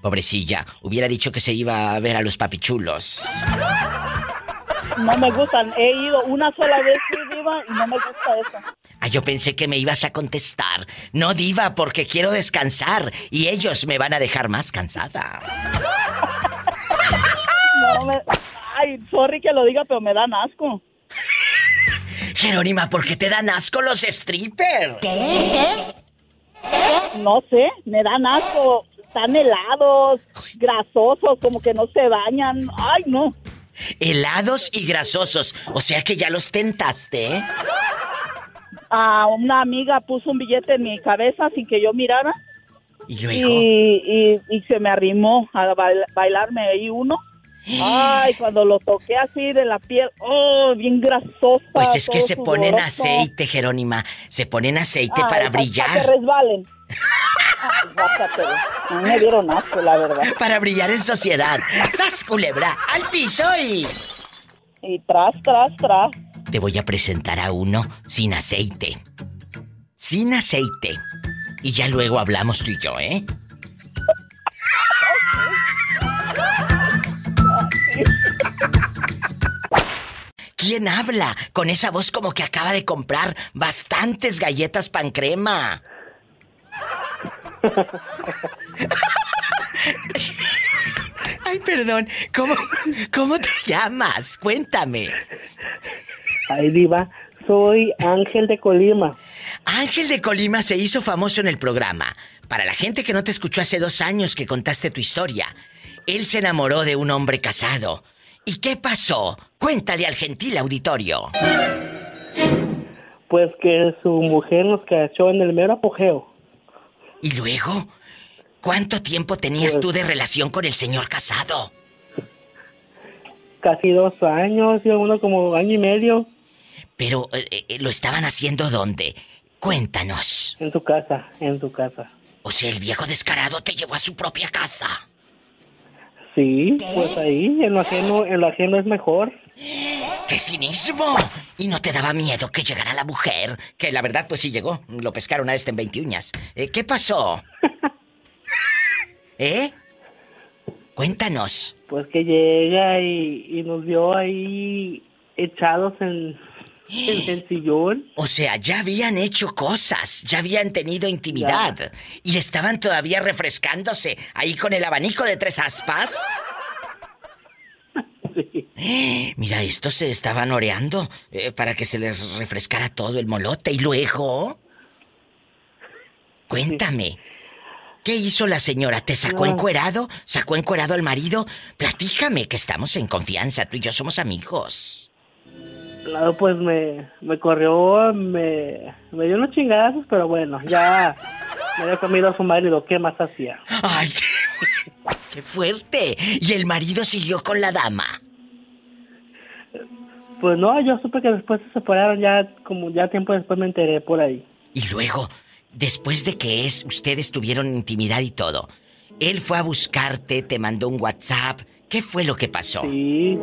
Pobrecilla, hubiera dicho que se iba a ver a los papichulos. No me gustan. He ido una sola vez, Diva, y no me gusta eso. Ah, yo pensé que me ibas a contestar. No, diva, porque quiero descansar y ellos me van a dejar más cansada. No me... Ay, sorry que lo diga, pero me dan asco. Jerónima, ¿por qué te dan asco los strippers? No sé, me dan asco. Están helados, grasosos, como que no se bañan. Ay, no. Helados y grasosos. O sea que ya los tentaste, ¿eh? Ah, una amiga puso un billete en mi cabeza sin que yo mirara Y y, luego. y, y se me arrimó a bail- bailarme ahí uno. Ay, cuando lo toqué así de la piel, oh, bien grasosa. Pues es que se ponen sudoroso. aceite, Jerónima. Se ponen aceite Ay, para pa- pa' que brillar. resbalen. Ay, bájate. Me dieron asco, la verdad. Para brillar en sociedad. ¡Sas, culebra! ¡Al piso y... Y tras, tras, tras. Te voy a presentar a uno sin aceite. Sin aceite. Y ya luego hablamos tú y yo, ¿eh? ¿Quién habla con esa voz como que acaba de comprar bastantes galletas pan crema? Ay, perdón. ¿Cómo, cómo te llamas? Cuéntame. Ay, Diva, soy Ángel de Colima. Ángel de Colima se hizo famoso en el programa. Para la gente que no te escuchó hace dos años que contaste tu historia, él se enamoró de un hombre casado. ¿Y qué pasó? Cuéntale al gentil auditorio. Pues que su mujer nos cachó en el mero apogeo. ¿Y luego? ¿Cuánto tiempo tenías Pues- tú de relación con el señor casado? Casi dos años, y uno como año y medio Pero, eh, eh, ¿lo estaban haciendo dónde? Cuéntanos. en su casa, en su casa. O sea, el viejo descarado te llevó a su propia casa. Sí, pues ahí, en lo ajeno, en lo ajeno es mejor. ¡Qué cinismo! ¿Y no te daba miedo que llegara la mujer? Que la verdad, pues sí llegó. Lo pescaron a este en 20 uñas. Eh, ¿Qué pasó? ¿Eh? Cuéntanos. Pues que llega y, y nos vio ahí echados en, en el sillón. O sea, ya habían hecho cosas, ya habían tenido intimidad y estaban todavía refrescándose ahí con el abanico de tres aspas. Mira, estos se estaban oreando eh, para que se les refrescara todo el molote y luego... Cuéntame. ¿Qué hizo la señora? ¿Te sacó encuerado? ¿Sacó encuerado al marido? Platícame, que estamos en confianza. Tú y yo somos amigos. Claro, pues me, me corrió, me, me dio unos chingazos, pero bueno, ya me había comido a su marido, ¿qué más hacía? ¡Ay! ¡Qué fuerte! ¿Y el marido siguió con la dama? Pues no, yo supe que después se separaron, ya como ya tiempo después me enteré por ahí. Y luego, después de que es, ustedes tuvieron intimidad y todo, él fue a buscarte, te mandó un WhatsApp. ¿Qué fue lo que pasó? Sí,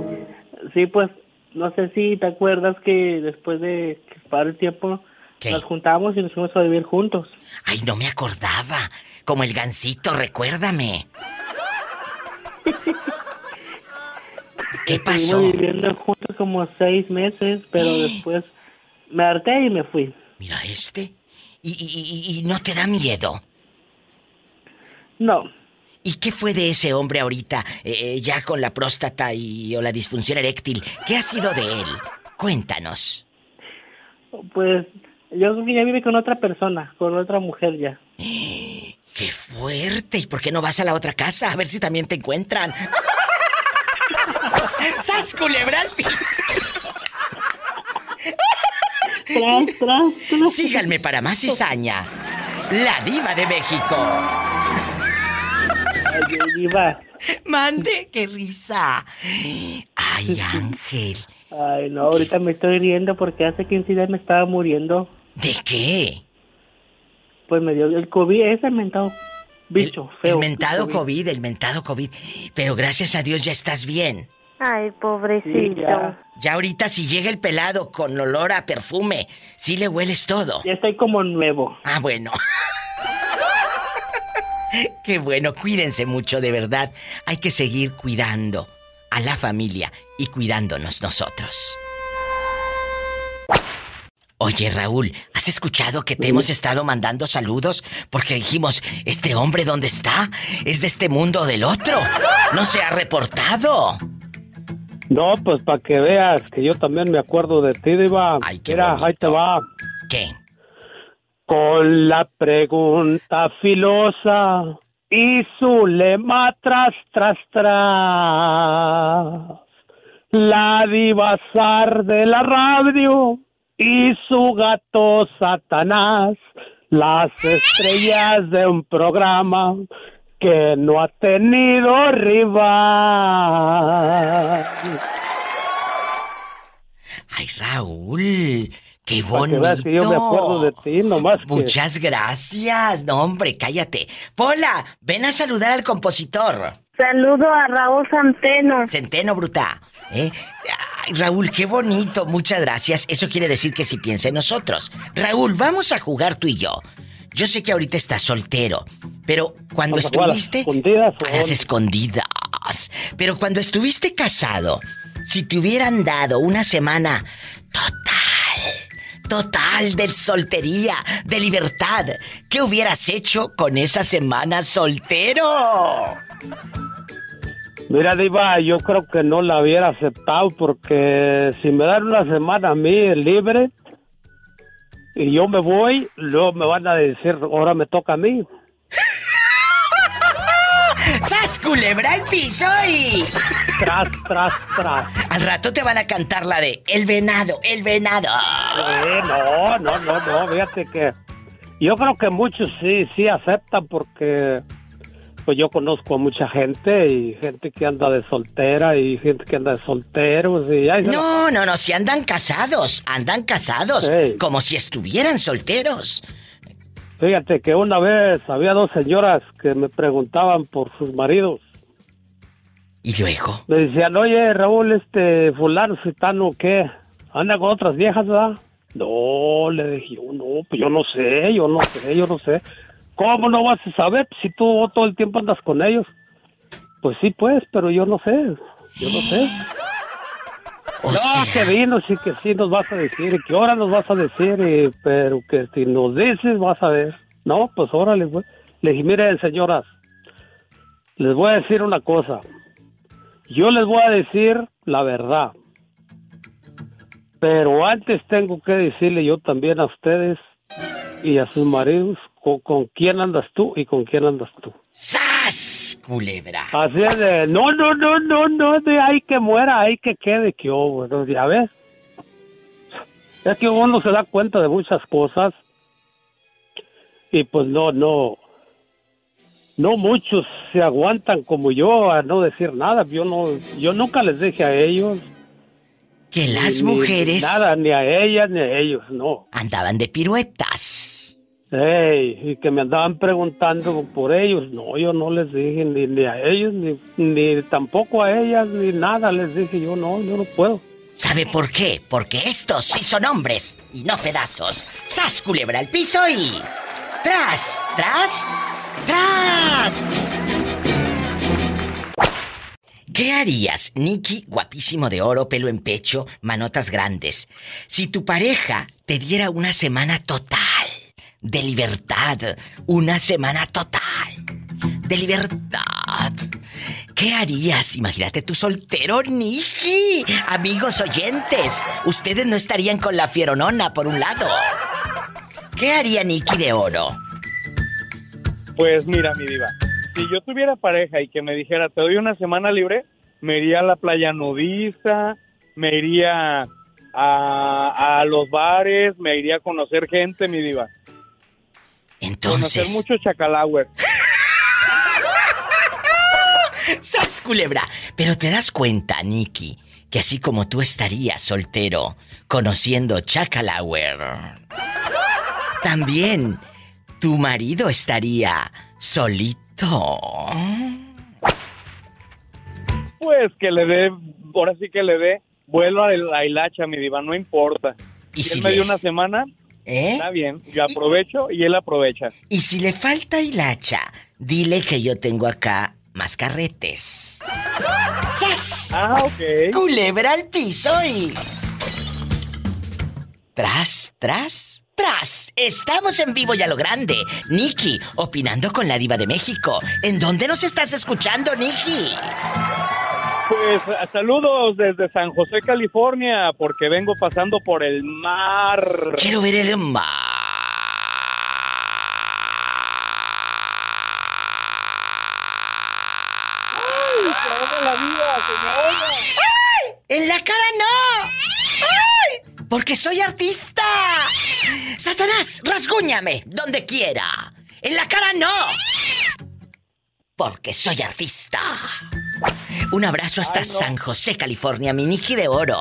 sí, pues no sé si te acuerdas que después de que pasara el tiempo ¿Qué? nos juntamos y nos fuimos a vivir juntos. Ay, no me acordaba. Como el gancito, recuérdame. ¿Qué pasó? Estuvimos viviendo juntos como seis meses, pero después me harté y me fui. Mira este. ¿Y, y- y- y no te da miedo? No. ¿Y qué fue de ese hombre ahorita, eh, ya con la próstata y o la disfunción eréctil? ¿Qué ha sido de él? Cuéntanos. Pues yo creo que ya vive con otra persona, con otra mujer ya. ¡Qué fuerte! ¿Y por qué no vas a la otra casa a ver si también te encuentran? ¡Sas culebra al piso! Tras, tras, tras. Síganme para más cizaña. La diva de México. Ay, diva. Mande, qué risa. Ay, Ángel. Ay, no, ahorita me estoy riendo porque hace 15 días me estaba muriendo. ¿De qué? Pues me dio el COVID, ese mentado bicho feo. El mentado COVID, el mentado COVID. Pero gracias a Dios ya estás bien. Ay, pobrecito. Sí, ya. Ya ahorita si llega el pelado con olor a perfume, sí le hueles todo. Ya estoy como nuevo. Ah, bueno. Qué bueno, cuídense mucho, de verdad. Hay que seguir cuidando a la familia y cuidándonos nosotros. Oye, Raúl, ¿has escuchado que te hemos estado mandando saludos? Porque dijimos, ¿este hombre dónde está? ¿Es de este mundo o del otro? No se ha reportado. No, pues para que veas que yo también me acuerdo de ti, Diva. Mira, ahí te va. ¿Qué? Con la pregunta filosa y su lema tras, tras, tras. La diva zar de la radio y su gato Satanás. Las estrellas de un programa que no ha tenido rival. Ay, Raúl, qué bonito. que yo me acuerdo de ti, nomás que... Muchas gracias. No, hombre, cállate. Pola, ven a saludar al compositor. Saludo a Raúl Centeno. Centeno, bruta. ¿eh? Ay, Raúl, qué bonito. Muchas gracias. Eso quiere decir que si piensa en nosotros. Raúl, vamos a jugar tú y yo. Yo sé que ahorita estás soltero, pero cuando Vamos a jugar a las estuviste... escondidas, a las escondidas. Pero cuando estuviste casado, si te hubieran dado una semana total, total de soltería, de libertad, ¿qué hubieras hecho con esa semana soltero? Mira, Diva, yo creo que no la hubiera aceptado porque si me dan una semana a mí libre y yo me voy, luego me van a decir, ahora me toca a mí. ¡Sas culebra al piso y... Tras, tras, tras. Al rato te van a cantar la de El venado, el venado. Eh, no, no, no, no, fíjate que yo creo que muchos sí, sí aceptan porque pues yo conozco a mucha gente y gente que anda de soltera y gente que anda de solteros y No, no, no, si andan casados, andan casados, Ey. como si estuvieran solteros. Fíjate que una vez había dos señoras que me preguntaban por sus maridos. ¿Y luego? Me decían, oye, Raúl, este fulano, citano, ¿qué? ¿Anda con otras viejas, verdad? No, le dije yo, no, pues yo no sé, yo no sé, yo no sé. ¿Cómo no vas a saber si tú todo el tiempo andas con ellos? Pues sí, pues, pero yo no sé. Yo no sé. No, que vino, sí que sí nos vas a decir. ¿Qué hora nos vas a decir? Y- pero que si nos dices, vas a ver. No, pues órale, güey. Le dije, miren, señoras, les voy a decir una cosa. Yo les voy a decir la verdad. Pero antes tengo que decirle yo también a ustedes y a sus maridos con, con quién andas tú y con quién andas tú. ¡Sas! Culebra. Así es de, no, no, no, no, no, de ahí que muera, ahí que quede, que oh, bueno, ya ves. Es que uno se da cuenta de muchas cosas y pues no, no, no muchos se aguantan como yo a no decir nada. Yo no, yo nunca les dije a ellos. Que las ni mujeres Nada, ni a ellas ni a ellos, no. andaban de piruetas. Ey, y que me andaban preguntando por ellos. No, yo no les dije ni, ni a ellos, ni, ni tampoco a ellas, ni nada. Les dije yo, no, yo no puedo. ¿Sabe por qué? Porque estos sí son hombres y no pedazos. ¡Sas, culebra al piso y... ¡Tras! ¡Tras! ¡Tras! ¿Qué harías, Nicky, guapísimo de oro, pelo en pecho, manotas grandes, si tu pareja te diera una semana total de libertad? Una semana total de libertad. ¿Qué harías? Imagínate tú soltero, Nicky. Amigos oyentes, ustedes no estarían con la fieronona por un lado. ¿Qué haría Nicky de oro? Pues mira, mi diva, si yo tuviera pareja y que me dijera, te doy una semana libre, me iría a la playa nudista, me iría a los bares, me iría a conocer gente, mi diva. Entonces... Conocer mucho chacalauer. ¡Sas, culebra! Pero te das cuenta, Nicky, que así como tú estarías soltero, conociendo Chacalauer, también tu marido estaría solito. Pues que le dé, ahora sí que le dé vuelo a la hilacha, mi diva, no importa. ¿Y si me dio una semana, ¿Eh? está bien, yo aprovecho y él aprovecha. Y si le falta hilacha, dile que yo tengo acá más carretes. ¡Sas! Ah, ok. Culebra al piso y... Tras, tras, tras. Estamos en vivo y a lo grande. Nicky, opinando con la diva de México. ¿En dónde nos estás escuchando, Nicky? Pues saludos desde San José, California, porque vengo pasando por el mar. Quiero ver el mar. ¡Ay, traemos la vida, señora! ¡Ay! ¡En la cara no! ¡Ay! Porque soy artista. Satanás, rasguñame donde quiera. En la cara no. Porque soy artista. Un abrazo hasta Ay, no. San José, California, mi Nicky de oro.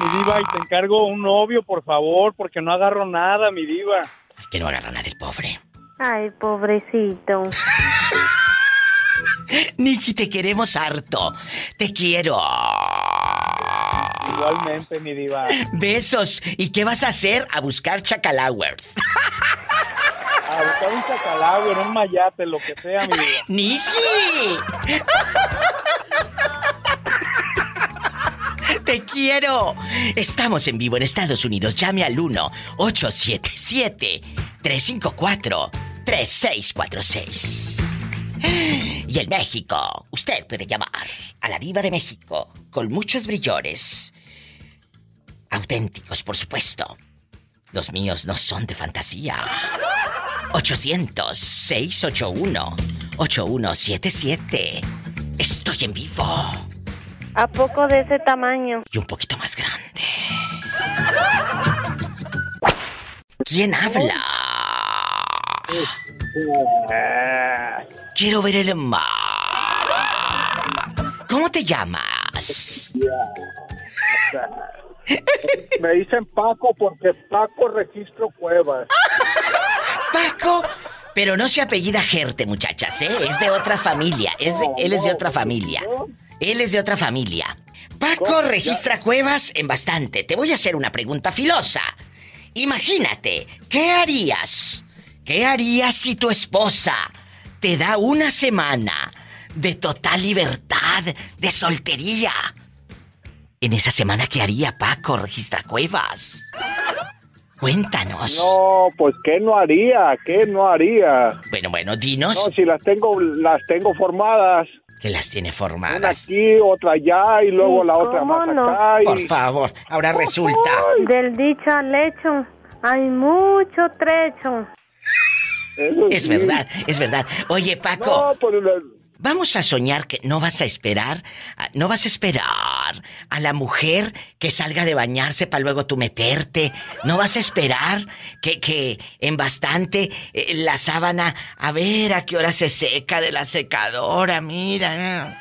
Mi diva, y te encargo un novio, por favor, porque no agarro nada, mi diva. Que no agarra nada el pobre. Ay, pobrecito. Nicky, te queremos harto. Te quiero. Igualmente, mi diva. Besos. ¿Y qué vas a hacer? A buscar chacalowers. Un chacalao, un mayate, lo que sea, mi diva. ¡Nicky! ¡Te quiero! Estamos en vivo en Estados Unidos. Llame al 1-877-354-3646. Y en México, usted puede llamar a la Diva de México con muchos brillores. Auténticos, por supuesto. Los míos no son de fantasía. 800-681-8177. Estoy en vivo. ¿A poco de ese tamaño? Y un poquito más grande. ¿Quién habla? Quiero ver el mar. ¿Cómo te llamas? Me dicen Paco porque Paco registro cuevas. Paco, pero no se apellida Gerte, muchachas, ¿eh? Es de otra familia. Es de- él es de otra familia. Él es de otra familia. Paco registra cuevas en bastante. Te voy a hacer una pregunta filosa. Imagínate, ¿qué harías? ¿Qué harías si tu esposa te da una semana de total libertad, de soltería. En esa semana, ¿qué haría Paco Registra Cuevas? Cuéntanos. No, pues ¿qué no haría? ¿Qué no haría? Bueno, bueno, dinos. No, si las tengo, las tengo formadas. Que las tiene Una formadas. aquí, otra allá y luego la otra ¿Cómo más no? acá. y- Por favor, ahora resulta. Del dicho al hecho hay mucho trecho. Eso Es sí. verdad, es verdad. Oye, Paco. No, pues Vamos a soñar que no vas a esperar, a- no vas a esperar a la mujer que salga de bañarse para luego tú meterte. No vas a esperar que, que en bastante eh, la sábana, a ver a qué hora se seca de la secadora, mira.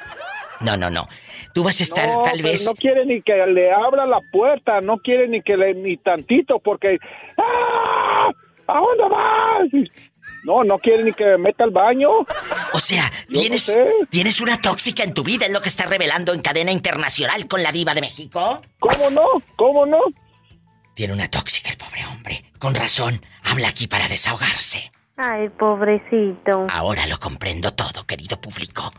No, no, no. Tú vas a estar no, tal vez... no quiere ni que le abra la puerta, no quiere ni que le ni tantito porque ¡Ah! ¿A dónde vas? No, no quiere ni que me meta al baño. O sea, Yo tienes, no sé. tienes una tóxica en tu vida, es lo que está revelando en cadena internacional con la diva de México. ¿Cómo no? ¿Cómo no? Tiene una tóxica el pobre hombre. Con razón, habla aquí para desahogarse. Ay, pobrecito. Ahora lo comprendo todo, querido público.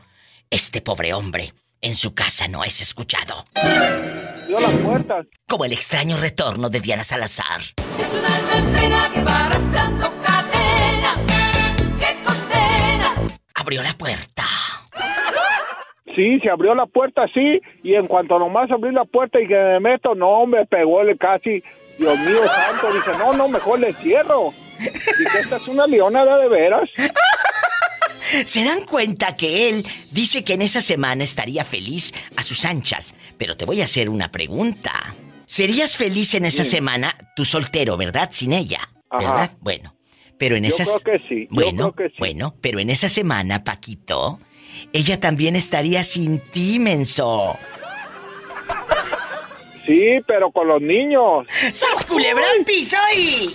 Este pobre hombre en su casa no es escuchado. Dio la puerta. Como el extraño retorno de Diana Salazar. Es un alma en pena que va arrastrando Abrió la puerta. Sí, se abrió la puerta así y en cuanto nomás abrí la puerta y que me meto, no, me pegó el casi, Dios mío santo, dice, no, no, mejor le cierro. Dice, esta es una leona de, de veras. Se dan cuenta que él dice que en esa semana estaría feliz a sus anchas. Pero te voy a hacer una pregunta. ¿Serías feliz en esa Sí. semana, tú soltero, verdad? Sin ella, Ajá. ¿verdad? Bueno, pero en Yo esas... creo que sí, yo Bueno, creo que sí. bueno, pero en esa semana, Paquito, ella también estaría sin ti, menso. Sí, pero con los niños. ¡Sas culebra al piso y...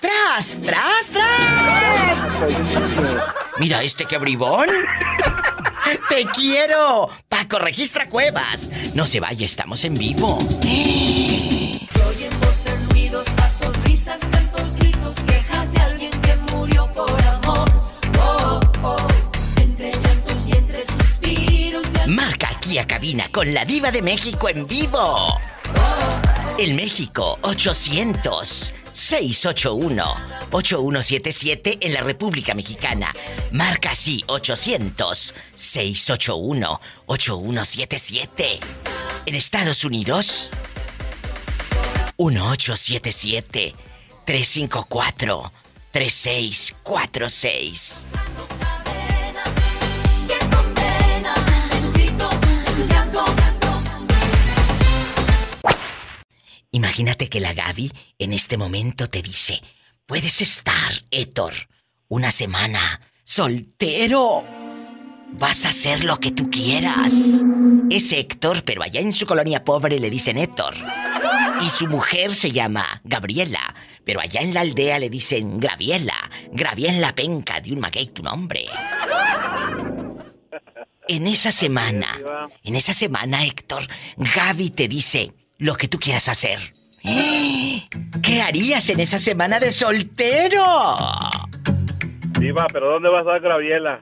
¡Tras, tras, tras! Mira este que bribón. ¡Te quiero! Paco, registra cuevas. No se vaya, estamos en vivo. Se Marca aquí a cabina con la diva de México en vivo. El México 800 681 8177 en la República Mexicana. Marca así 800 681 8177. En Estados Unidos 1877 354 3646. Imagínate que la Gaby en este momento te dice, puedes estar, Héctor, una semana soltero. Vas a hacer lo que tú quieras. Es Héctor, pero allá en su colonia pobre le dicen Héctor. Y su mujer se llama Gabriela, pero allá en la aldea le dicen Graviela. Graviela penca de un maguey tu nombre. En esa semana, en esa semana, Héctor, Gaby te dice lo que tú quieras hacer. ¿Qué harías en esa semana de soltero? Diva, pero ¿dónde va a estar Graviela?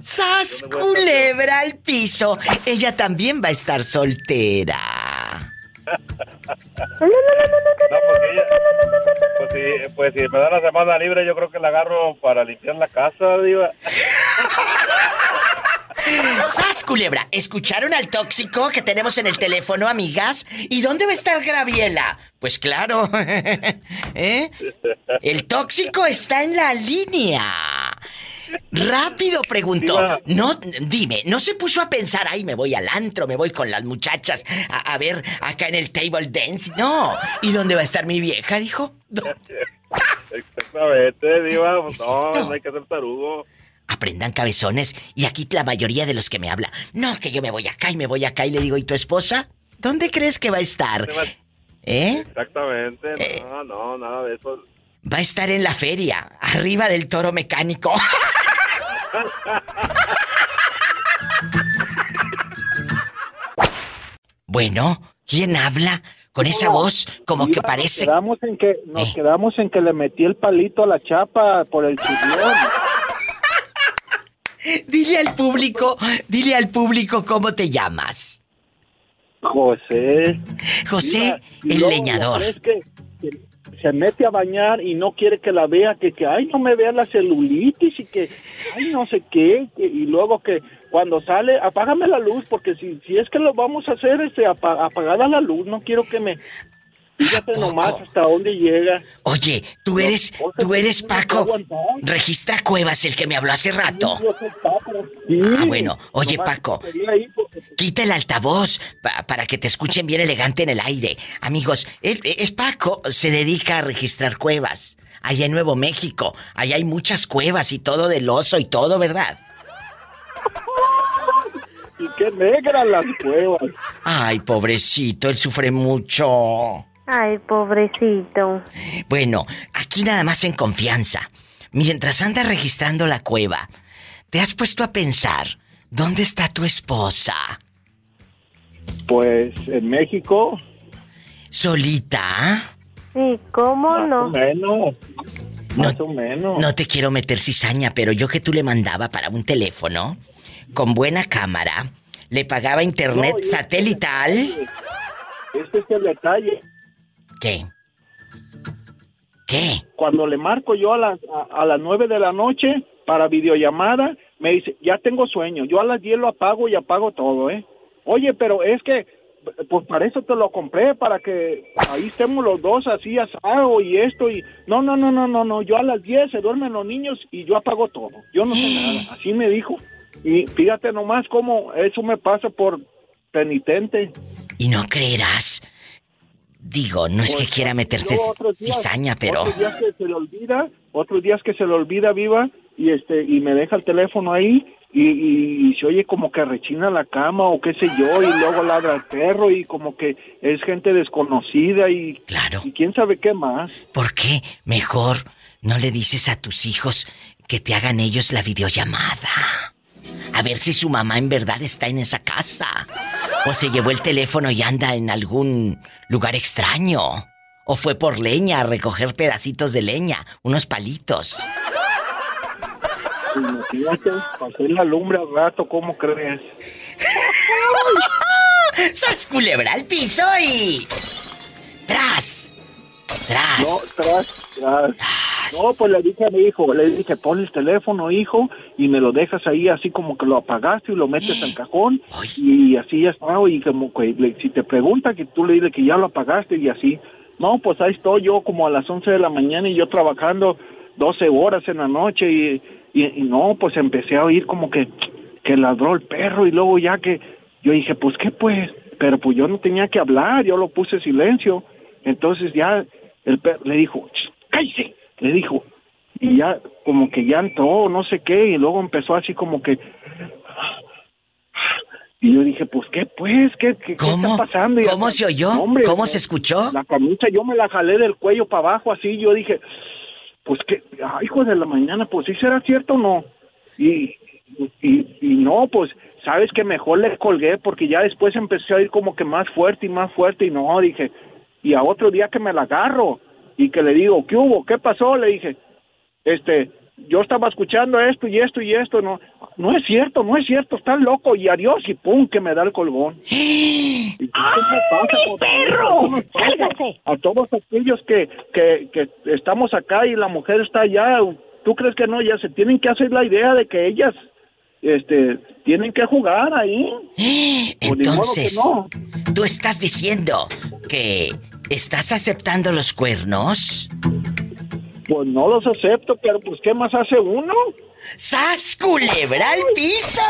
¡Sas culebra al piso! Ella también va a estar soltera. No, pues, ella- pues, si, pues si me da la semana libre, yo creo que la agarro para limpiar la casa, Diva. ¡Sas, culebra! ¿Escucharon al tóxico que tenemos en el teléfono, amigas? ¿Y dónde va a estar Graviela? Pues claro. ¿Eh? El tóxico está en la línea. Rápido preguntó. No, dime, ¿no se puso a pensar, ay, me voy al antro, me voy con las muchachas a, a ver acá en el table dance? No. ¿Y dónde va a estar mi vieja? Dijo. No. Exactamente, Diva. No, no hay que ser tarugo. Aprendan cabezones. Y aquí la mayoría de los que me habla, no, que yo me voy acá y me voy acá y le digo, ¿y tu esposa? ¿Dónde crees que va a estar? ¿Eh? Exactamente, no, no, nada de eso. Va a estar en la feria, arriba del toro mecánico. bueno, ¿quién habla? Con esa voz como que parece... Nos quedamos en que, nos Eh. quedamos en que le metí el palito a la chapa por el chillón. Dile al público, dile al público cómo te llamas. José. José, Mira, el leñador. Es que que se mete a bañar y no quiere que la vea, que, que ay, no me vea la celulitis y que, ay, no sé qué, que- y luego que cuando sale, apágame la luz, porque si, si es que lo vamos a hacer, este, apa- apagada la luz, no quiero que me... Fíjate nomás hasta dónde llega. Oye, tú eres, tú eres Paco. Registra Cuevas, el que me habló hace rato. Ah, bueno. Oye, Paco, ir porque- quita el altavoz pa- para que te escuchen bien elegante en el aire. Amigos, es Paco, se dedica a registrar cuevas. Allá en Nuevo México. Allá hay muchas cuevas y todo del oso y todo, ¿verdad? Y qué negras las cuevas. Ay, pobrecito, él sufre mucho. Ay, pobrecito. Bueno, aquí nada más en confianza. Mientras andas registrando la cueva, ¿te has puesto a pensar dónde está tu esposa? Pues en México, ¿Solita? Sí, ¿cómo no? menos. Más o menos. No te quiero meter cizaña, pero yo que tú le mandaba para un teléfono, con buena cámara, le pagaba internet No, satelital. Este es el detalle. ¿Qué? ¿Qué? Cuando le marco yo a las, a, a las 9 de la noche para videollamada, me dice, ya tengo sueño. Yo a las 10 lo apago y apago todo, ¿eh? Oye, pero es que, pues para eso te lo compré, para que ahí estemos los dos así asado y esto y... No, no, no, no, no, no. Yo a las 10 se duermen los niños y yo apago todo. Yo no sé nada. Así me dijo. Y fíjate nomás cómo eso me pasa por penitente. Y no creerás. Digo, no es que quiera meterte Luego otros días- cizaña, pero... Otros días que se le olvida, otros días que se le olvida viva y este y me deja el teléfono ahí y, y- y se oye como que rechina la cama o qué sé yo y luego ladra el perro y como que es gente desconocida y, claro. y quién sabe qué más. ¿Por qué mejor no le dices a tus hijos que te hagan ellos la videollamada? A ver si su mamá en verdad está en esa casa. O se llevó el teléfono y anda en algún lugar extraño. O fue por leña a recoger pedacitos de leña, unos palitos. Imagínate, pasé la lumbre al rato, ¿cómo crees? ¡Sas culebra al piso y... ¡Tras! ¡Tras! No, tras, tras. No, pues le dije a mi hijo, le dije, pon el teléfono, hijo, y me lo dejas ahí así como que lo apagaste y lo metes al cajón, y así ya está, y como que le- si te pregunta que tú le dices que ya lo apagaste y así. No, pues ahí estoy yo como a las 11 de la mañana y yo trabajando 12 horas en la noche y, y, y no, pues empecé a oír como que, que ladró el perro y luego ya que yo dije, pues qué pues, pero pues yo no tenía que hablar, yo lo puse en silencio. Entonces ya el perro le dijo, "Ch, cállese, le dijo. Y ya como que ya entró, no sé qué, y luego empezó así como que... Y yo dije, pues qué pues, qué, qué, qué está pasando. Y ¿Cómo se oyó? Hombre, ¿Cómo se escuchó? La camisa yo me la jalé del cuello para abajo así, yo dije, pues que, hijo de la mañana, pues sí será cierto o no. Y, y, y no, pues, sabes que mejor le colgué porque ya después empecé a ir como que más fuerte y más fuerte y no, dije, y a otro día que me la agarro y que le digo, ¿qué hubo? ¿Qué pasó? Le dije, este, yo estaba escuchando esto y esto y esto, no, no es cierto, no es cierto, estás loco y adiós y pum, que me da el colgón. ¿Y qué me pasa, perro! ¿Qué me pasa? A todos aquellos que, que, que estamos acá y la mujer está allá, ¿tú crees que no? Ya se tienen que hacer la idea de que ellas este, tienen que jugar ahí. Pues Entonces, no. ¿tú estás diciendo que estás aceptando los cuernos? Pues no los acepto, pero pues ¿qué más hace uno? ¡Sas, culebra al piso!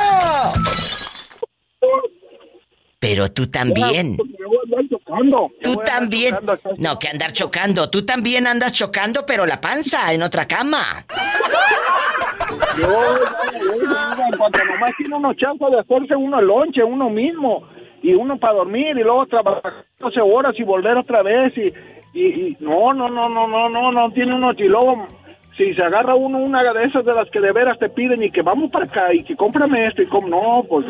Pero tú también. Tú también. No, que andar chocando. Tú también andas chocando, pero la panza en otra cama. Yo, en cuanto nomás tiene uno chance de hacerse uno lonche, uno mismo, y uno para dormir, y luego trabajar 12 horas y volver otra vez, y, y, y no, no, no, no, no, no, no, tiene uno, y luego, si se agarra uno una de esas de las que de veras te piden, y que vamos para acá, y que cómprame esto, y como, no, pues,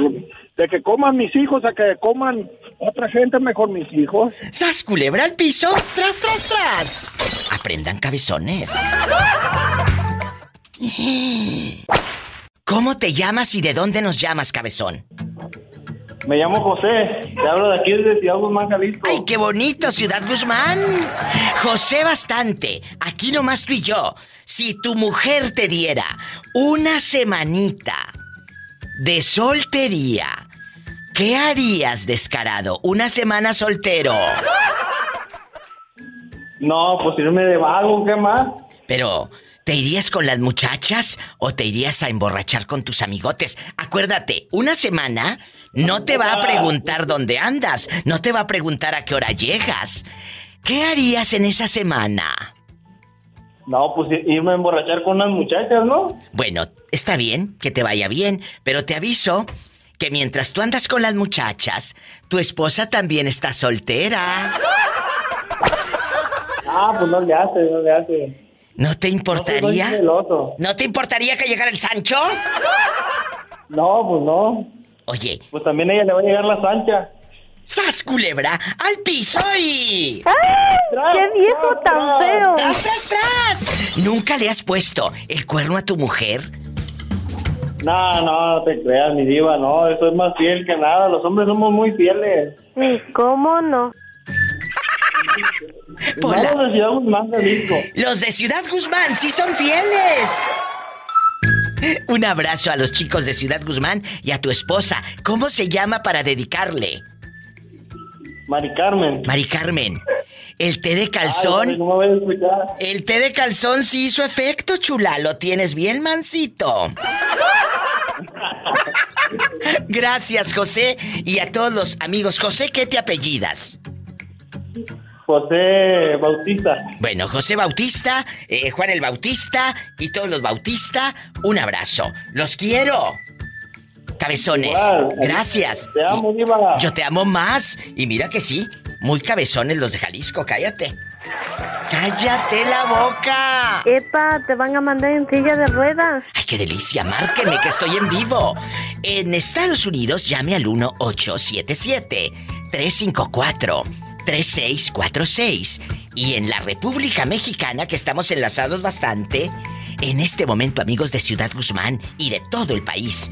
de que coman mis hijos a que coman otra gente, mejor mis hijos. ¡Sas, culebra al piso! ¡Tras, tras, tras! Aprendan cabezones. ¿Cómo te llamas y de dónde nos llamas, cabezón? Me llamo José, te hablo de aquí desde Ciudad Guzmán, Jalisco. ¡Ay, qué bonito, Ciudad Guzmán! José Bastante, aquí nomás tú y yo. Si tu mujer te diera una semanita de soltería, ¿qué harías, descarado? Una semana soltero. No, pues irme de vago, ¿qué más? Pero, ¿te irías con las muchachas o te irías a emborrachar con tus amigotes? Acuérdate, una semana no te va a preguntar dónde andas, no te va a preguntar a qué hora llegas. ¿Qué harías en esa semana? No, pues irme a emborrachar con unas muchachas, ¿no? Bueno, está bien, que te vaya bien, pero te aviso que mientras tú andas con las muchachas, tu esposa también está soltera. Ah, pues no le hace, no le hace. ¿No te importaría? No, celoso. ¿No te importaría que llegara el Sancho? No, pues no. Oye. Pues también a ella le va a llegar la Sancha. ¡Sas, culebra! ¡Al piso y... ¡Ay! ¡Qué viejo tan feo! ¡Tras, tras, tras! ¿Nunca le has puesto el cuerno a tu mujer? No, no, no te creas, mi diva, no, eso es más fiel que nada, los hombres somos muy fieles. ¿Y cómo no? Pola. No, de Ciudad Guzmán, Jalisco. Los de Ciudad Guzmán sí son fieles. Un abrazo a los chicos de Ciudad Guzmán y a tu esposa. ¿Cómo se llama para dedicarle? Mari Carmen. Mari Carmen. El té de calzón. Ay, no me voy a escuchar. El té de calzón sí hizo efecto, chula. Lo tienes bien mansito. Gracias, José. Y a todos los amigos. José, ¿qué te apellidas? José Bautista. Bueno, José Bautista, eh, Juan el Bautista y todos los Bautista, un abrazo. Los quiero. Cabezones. Igual. Gracias. Te amo, diva. Yo te amo más. Y mira que sí, muy cabezones los de Jalisco, cállate. ¡Cállate la boca! Epa, te van a mandar en silla de ruedas. ¡Ay, qué delicia! Márqueme que estoy en vivo. En Estados Unidos llame al 1877-354-3646. Y en la República Mexicana, que estamos enlazados bastante, en este momento, amigos de Ciudad Guzmán y de todo el país,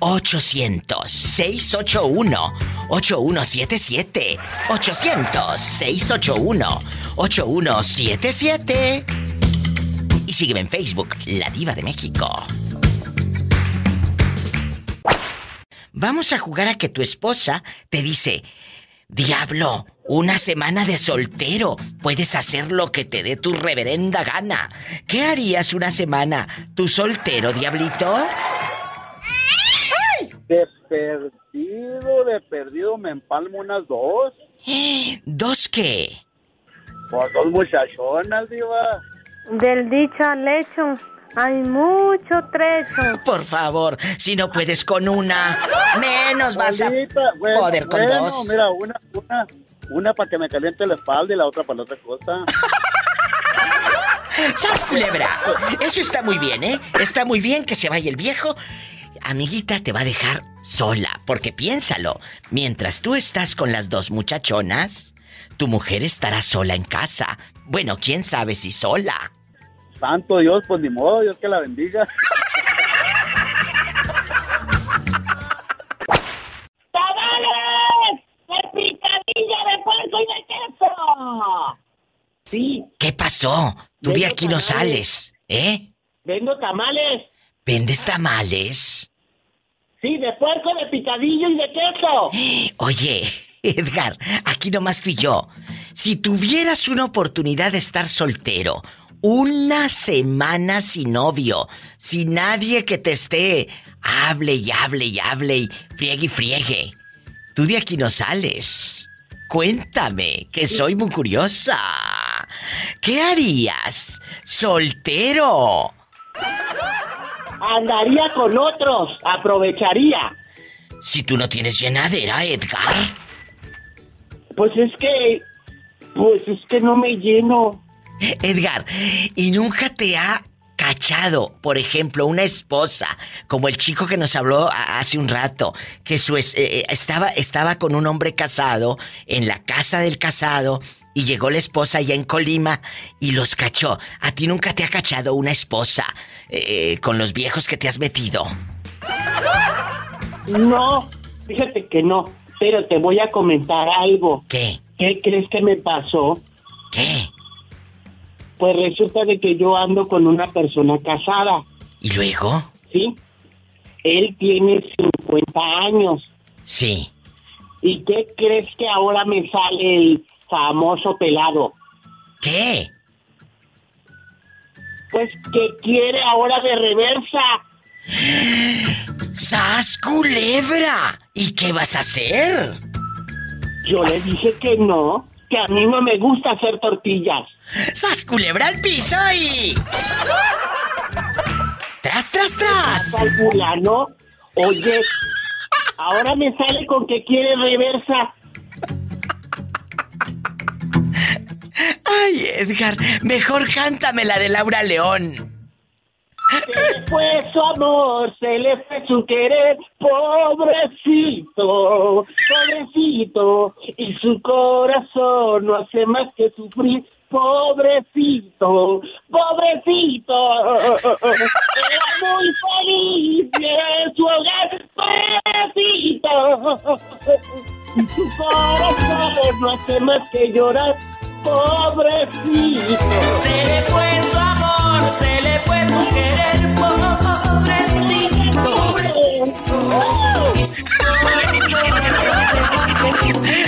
800-681-8177. 800-681-8177. Y sígueme en Facebook, La Diva de México. Vamos a jugar a que tu esposa te dice, Diablo, una semana de soltero. Puedes hacer lo que te dé tu reverenda gana. ¿Qué harías una semana, tu soltero, Diablito? De perdido, de perdido me empalmo unas dos. ¿Dos qué? Por dos muchachonas, diva. Del dicho al hecho, hay mucho trecho. Por favor, si no puedes con una, menos vas a bueno, poder con bueno, dos. Mira, una, una, una para que me caliente la espalda y la otra para la otra cosa. ¡Sas, culebra! Eso está muy bien, ¿eh? Está muy bien que se vaya el viejo. Amiguita te va a dejar sola, porque piénsalo, mientras tú estás con las dos muchachonas, tu mujer estará sola en casa. Bueno, quién sabe si sola. Santo Dios, pues ni modo, Dios que la bendiga. ¡Tamales! ¡De picadilla de puerco y de queso! Sí, ¿Qué pasó? Tú de aquí no sales, ¿eh? vendo tamales. ¿Vendes tamales? Sí, de puerco, de picadillo y de queso. Oye, Edgar, aquí nomás tú y yo. Si tuvieras una oportunidad de estar soltero, una semana sin novio, sin nadie que te esté, hable y hable y hable y friegue y friegue, tú de aquí no sales. Cuéntame, que soy muy curiosa. ¿Qué harías? Soltero. Andaría con otros, aprovecharía. Si tú no tienes llenadera, Edgar. Pues es que. Pues es que no me lleno. Edgar, ¿y nunca te ha cachado, por ejemplo, una esposa, como el chico que nos habló hace un rato, que su es- eh, eh, estaba, estaba con un hombre casado en la casa del casado y llegó la esposa allá en Colima y los cachó. ¿A ti nunca te ha cachado una esposa eh, con los viejos que te has metido? No, fíjate que no, pero te voy a comentar algo. ¿Qué? ¿Qué crees que me pasó? ¿Qué? Pues resulta de que yo ando con una persona casada. ¿Y luego? Sí. Él tiene 50 años. Sí. ¿Y qué crees que ahora me sale el famoso pelado? ¿Qué? Pues que quiere ahora de reversa. ¡Sas culebra! ¿Y qué vas a hacer? Yo le dije que no, que a mí no me gusta hacer tortillas. ¡Sas culebra al piso y... ¡Tras, tras, tras! Al fulano, oye, ahora me sale con que quiere reversa. Ay, Edgar, mejor cántame la de Laura León. Se le fue su amor, se le fue su querer, pobrecito, pobrecito, y su corazón no hace más que sufrir, pobrecito, pobrecito, era muy feliz en su hogar, pobrecito, y su corazón no hace más que llorar, pobrecito. Se le fue su amor, se le fue su querer,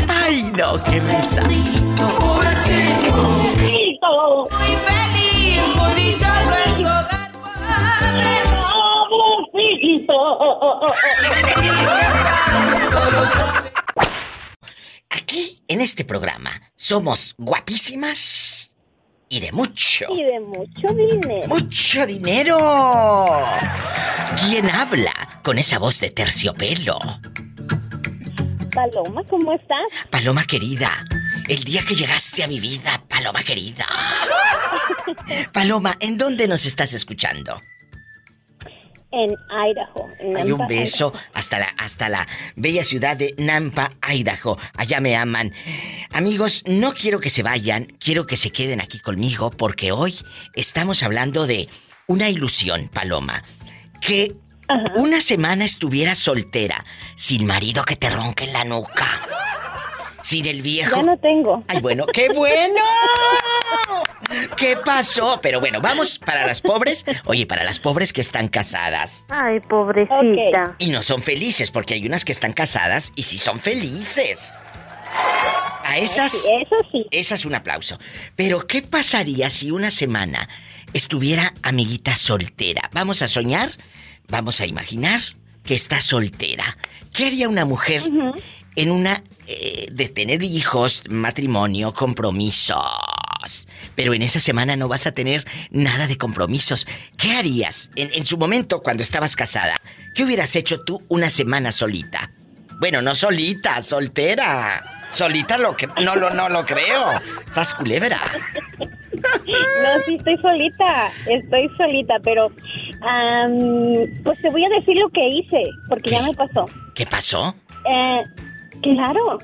Ay, no, qué risa. Pobrecito, muy feliz, en su hogar. Aquí, en este programa, somos guapísimas y de mucho. Y de mucho dinero. ¡Mucho dinero! ¿Quién habla con esa voz de terciopelo? Paloma, ¿cómo estás? Paloma querida, el día que llegaste a mi vida, Paloma querida. Paloma, ¿en dónde nos estás escuchando? En Idaho. en Hay un beso hasta la, hasta la bella ciudad de Nampa, Idaho. Allá me aman. Amigos, no quiero que se vayan, quiero que se queden aquí conmigo porque hoy estamos hablando de una ilusión, Paloma. Que una semana estuvieras soltera, sin marido que te ronque en la nuca. Sin el viejo. Ya no tengo. Ay, bueno, qué bueno. ¿Qué pasó? Pero bueno, vamos para las pobres. Oye, para las pobres que están casadas. Ay, pobrecita. Y no son felices, porque hay unas que están casadas y sí son felices. A esas. eso sí. Esas un aplauso. Pero, ¿qué pasaría si una semana estuviera amiguita soltera? Vamos a soñar, vamos a imaginar que está soltera. ¿Qué haría una mujer en una. eh, de tener hijos, matrimonio, compromisos? Pero en esa semana no vas a tener nada de compromisos. ¿Qué harías en, en su momento cuando estabas casada? ¿Qué hubieras hecho tú una semana solita? Bueno, no solita, soltera. Solita lo que no lo no lo creo. Sas culebra. No, sí estoy solita, estoy solita, pero am, pues te voy a decir lo que hice, porque ya me pasó. ¿Qué pasó? Eh, claro,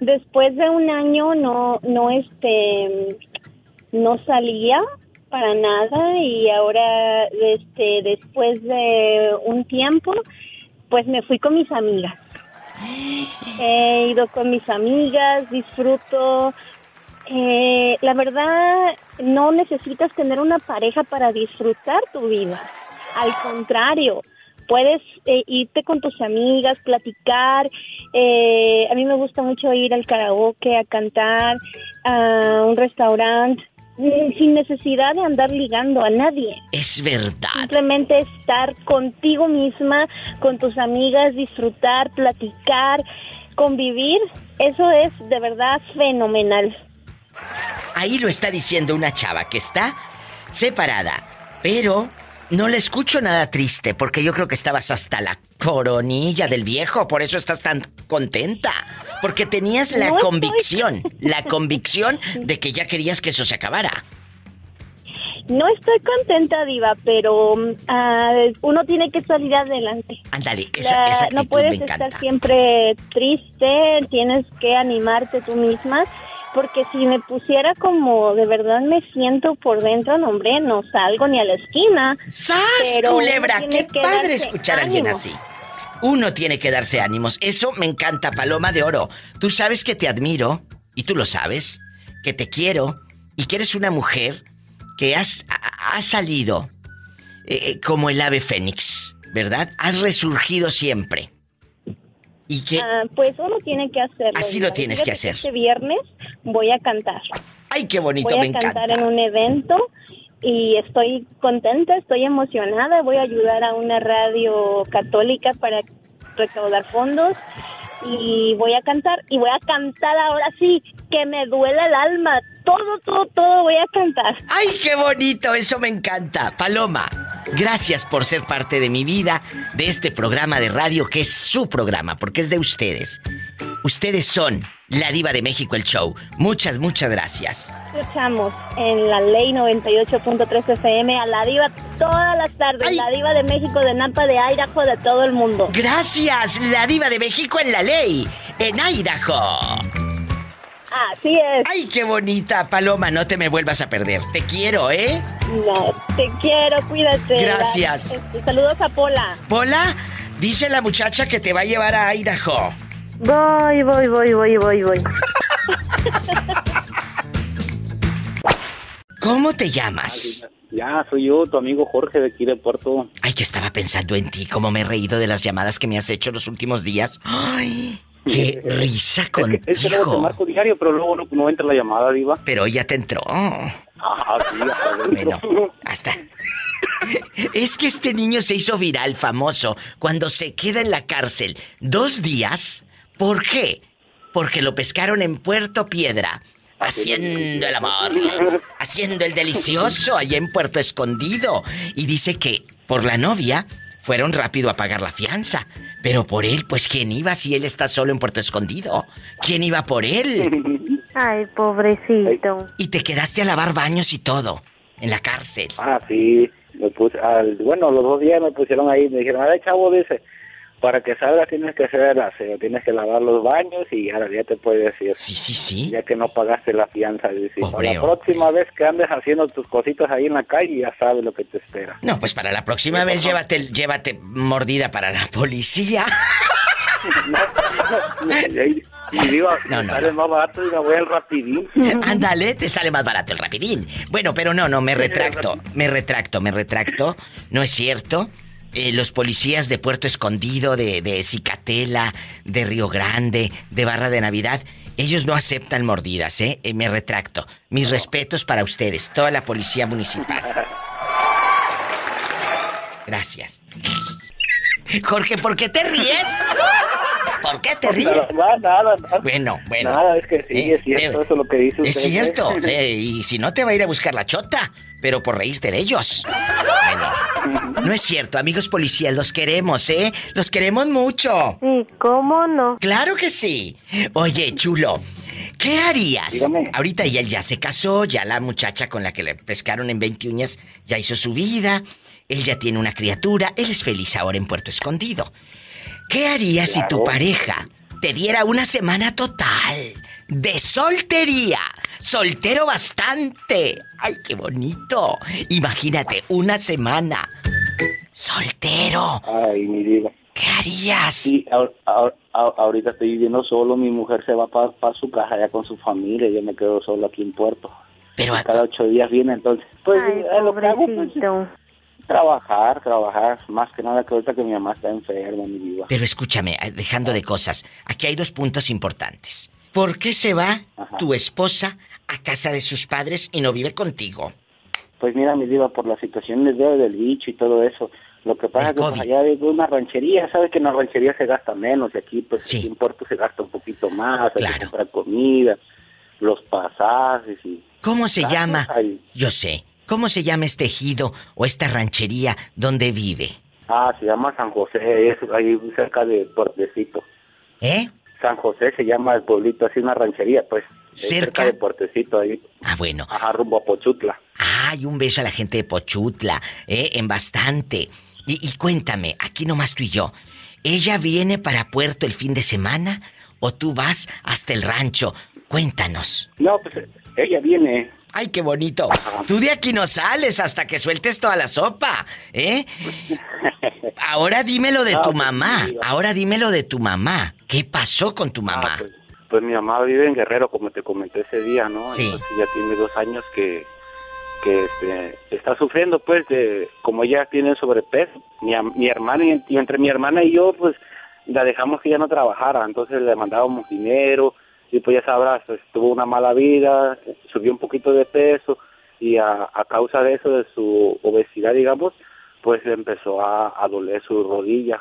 después de un año no, no este, no salía para nada y ahora, este, después de un tiempo, pues me fui con mis amigas. He ido con mis amigas, disfruto. Eh, la verdad, no necesitas tener una pareja para disfrutar tu vida. Al contrario, puedes eh, irte con tus amigas, platicar. Eh, a mí me gusta mucho ir al karaoke, a cantar, a un restaurante, mm, sin necesidad de andar ligando a nadie. Es verdad. Simplemente estar contigo misma, con tus amigas, disfrutar, platicar, convivir. Eso es de verdad fenomenal. Ahí lo está diciendo una chava que está separada, pero no le escucho nada triste porque yo creo que estabas hasta la coronilla del viejo, por eso estás tan contenta, porque tenías la No estoy- convicción, la convicción de que ya querías que eso se acabara. No estoy contenta, Diva, pero mm, ah, uno tiene que salir adelante. Ándale, esa, La- esa no puedes me estar siempre triste, tienes que animarte tú misma porque si me pusiera como de verdad me siento por dentro, no, hombre, no salgo ni a la esquina. ¡Sas, Pero culebra! ¡Qué padre escuchar a alguien ánimo. así! Uno tiene que darse ánimos. Eso me encanta, Paloma de Oro. Tú sabes que te admiro, y tú lo sabes, que te quiero, y que eres una mujer que has, ha- ha salido eh, como el ave fénix, ¿verdad? Has resurgido siempre. Y que... Ah, pues uno tiene que hacerlo. Así lo tienes que hacer. Este viernes voy a cantar. ¡Ay, qué bonito! Voy a me encanta. cantar en un evento y estoy contenta, estoy emocionada. Voy a ayudar a una radio católica para recaudar fondos y voy a cantar y voy a cantar ahora sí que me duele el alma. Todo, todo, todo voy a cantar. ¡Ay, qué bonito! Eso me encanta. Paloma, gracias por ser parte de mi vida, de este programa de radio que es su programa, porque es de ustedes. Ustedes son la diva de México, el show. Muchas, muchas gracias. Escuchamos en la ley 98.3 FM a la diva todas las tardes, la diva de México, de Napa, de Idaho, de todo el mundo. Gracias, la diva de México en la ley, en Idaho. Así es. ¡Ay, qué bonita, Paloma! No te me vuelvas a perder. Te quiero, ¿eh? No, te quiero, cuídate. Gracias. Este, saludos a Pola. Pola, dice la muchacha que te va a llevar a Idaho. Voy, voy, voy, voy, voy, voy. ¿Cómo te llamas? Ya, soy yo, tu amigo Jorge de aquí de Puerto. Ay, que estaba pensando en ti, cómo me he reído de las llamadas que me has hecho los últimos días. Ay, qué risa Es que, es que luego te contigo. marco diario, pero luego no, no entra la llamada, Diva. Pero ya te entró. Ah, sí, hasta. Bueno, hasta. Es que este niño se hizo viral, famoso, cuando se queda en la cárcel dos días. ¿Por qué? Porque lo pescaron en Puerto Piedra, haciendo el amor, haciendo el delicioso allá en Puerto Escondido. Y dice que por la novia fueron rápido a pagar la fianza. Pero por él, pues ¿quién iba si él está solo en Puerto Escondido? ¿Quién iba por él? Ay, pobrecito. Y te quedaste a lavar baños y todo, en la cárcel. Ah, sí. Me puse, al, bueno, los dos días me pusieron ahí, me dijeron, a ver, chavo, dice, para que salgas tienes que hacer el aseo, tienes que lavar los baños y ahora ya te puedes ir. Sí, sí, sí. Ya que no pagaste la fianza. Dice, para la próxima vez que andes haciendo tus cositas ahí en la calle, ya sabes lo que te espera. No, pues para la próxima vez llévate, llévate mordida para la policía. Y digo, No, no, sale más barato y me voy al rapidín. Ándale, te sale más barato el rapidín. Bueno, pero no, no, me retracto, me retracto, me retracto. No es cierto. Eh, los policías de Puerto Escondido, de, de Cicatela, de Río Grande, de Barra de Navidad, ellos no aceptan mordidas, ¿eh? Eh, me retracto. Mis respetos para ustedes, toda la policía municipal. Gracias. Jorge, ¿por qué te ríes? ¿Por qué te ríes? Nada, nada, nada. Bueno, bueno. Nada, es que sí, Eh, es cierto eh, eso lo que dice usted. Es cierto, y si no te va a ir a buscar la chota, pero por reírte de ellos. Bueno, no es cierto, amigos policías, los queremos, ¿eh? Los queremos mucho. Sí, ¿cómo no? Claro que sí. Oye, chulo, ¿qué harías? Dígame. Ahorita ya él ya se casó, ya la muchacha con la que le pescaron en 20 uñas ya hizo su vida, él ya tiene una criatura, él es feliz ahora en Puerto Escondido. ¿Qué harías si tu pareja te diera una semana total de soltería? Soltero bastante. ¡Ay, qué bonito! Imagínate, una semana. Soltero. Ay, mi diva. ¿Qué harías? Sí, ahor- ahor- ahor- ahorita estoy viviendo solo, mi mujer se va para su casa ya con su familia, yo me quedo solo aquí en Puerto. Pero cada ocho días viene, entonces, pues Ay, eh, lo que hago, pues, trabajar, trabajar, más que nada que ahorita que mi mamá está enferma, mi diva. Pero escúchame, eh, dejando de cosas, aquí hay dos puntos importantes. ¿Por qué se va tu esposa a casa de sus padres y no vive contigo? Pues mira, mi diva, por la situación del bicho y todo eso. Lo que pasa es que pues, allá hay una ranchería, sabes que en la ranchería se gasta menos y aquí pues aquí en Puerto se gasta un poquito más, hay que comprar comida, los pasajes y... ¿Cómo se llama? Yo sé. ¿Cómo se llama este ejido o esta ranchería donde vive? Ah, se llama San José, es ahí cerca de Puertecito. ¿Eh? San José se llama el pueblito, así una ranchería, pues. es ¿Cerca? de Puertecito, ahí. Ah, bueno. Ajá, rumbo a Pochutla. Ay, un beso a la gente de Pochutla, ¿eh? En bastante. Y, y cuéntame, aquí nomás tú y yo. ¿Ella viene para Puerto el fin de semana o tú vas hasta el rancho? Cuéntanos. No, pues ella viene. Ay, qué bonito. Tú de aquí no sales hasta que sueltes toda la sopa, ¿eh? Ahora dímelo de tu pues, mamá. Ahora dímelo de tu mamá. ¿Qué pasó con tu mamá? Pues mi mamá vive en Guerrero, como te comenté ese día, ¿no? Sí. Entonces ya tiene dos años que, que este, está sufriendo, pues, de como ella tiene sobrepeso. Mi, mi hermana, y, y entre mi hermana y yo, pues, la dejamos que ella no trabajara, entonces le mandábamos dinero y pues ya sabrás, pues, tuvo una mala vida, subió un poquito de peso y a, a causa de eso, de su obesidad, digamos, pues le empezó a, a doler su rodilla.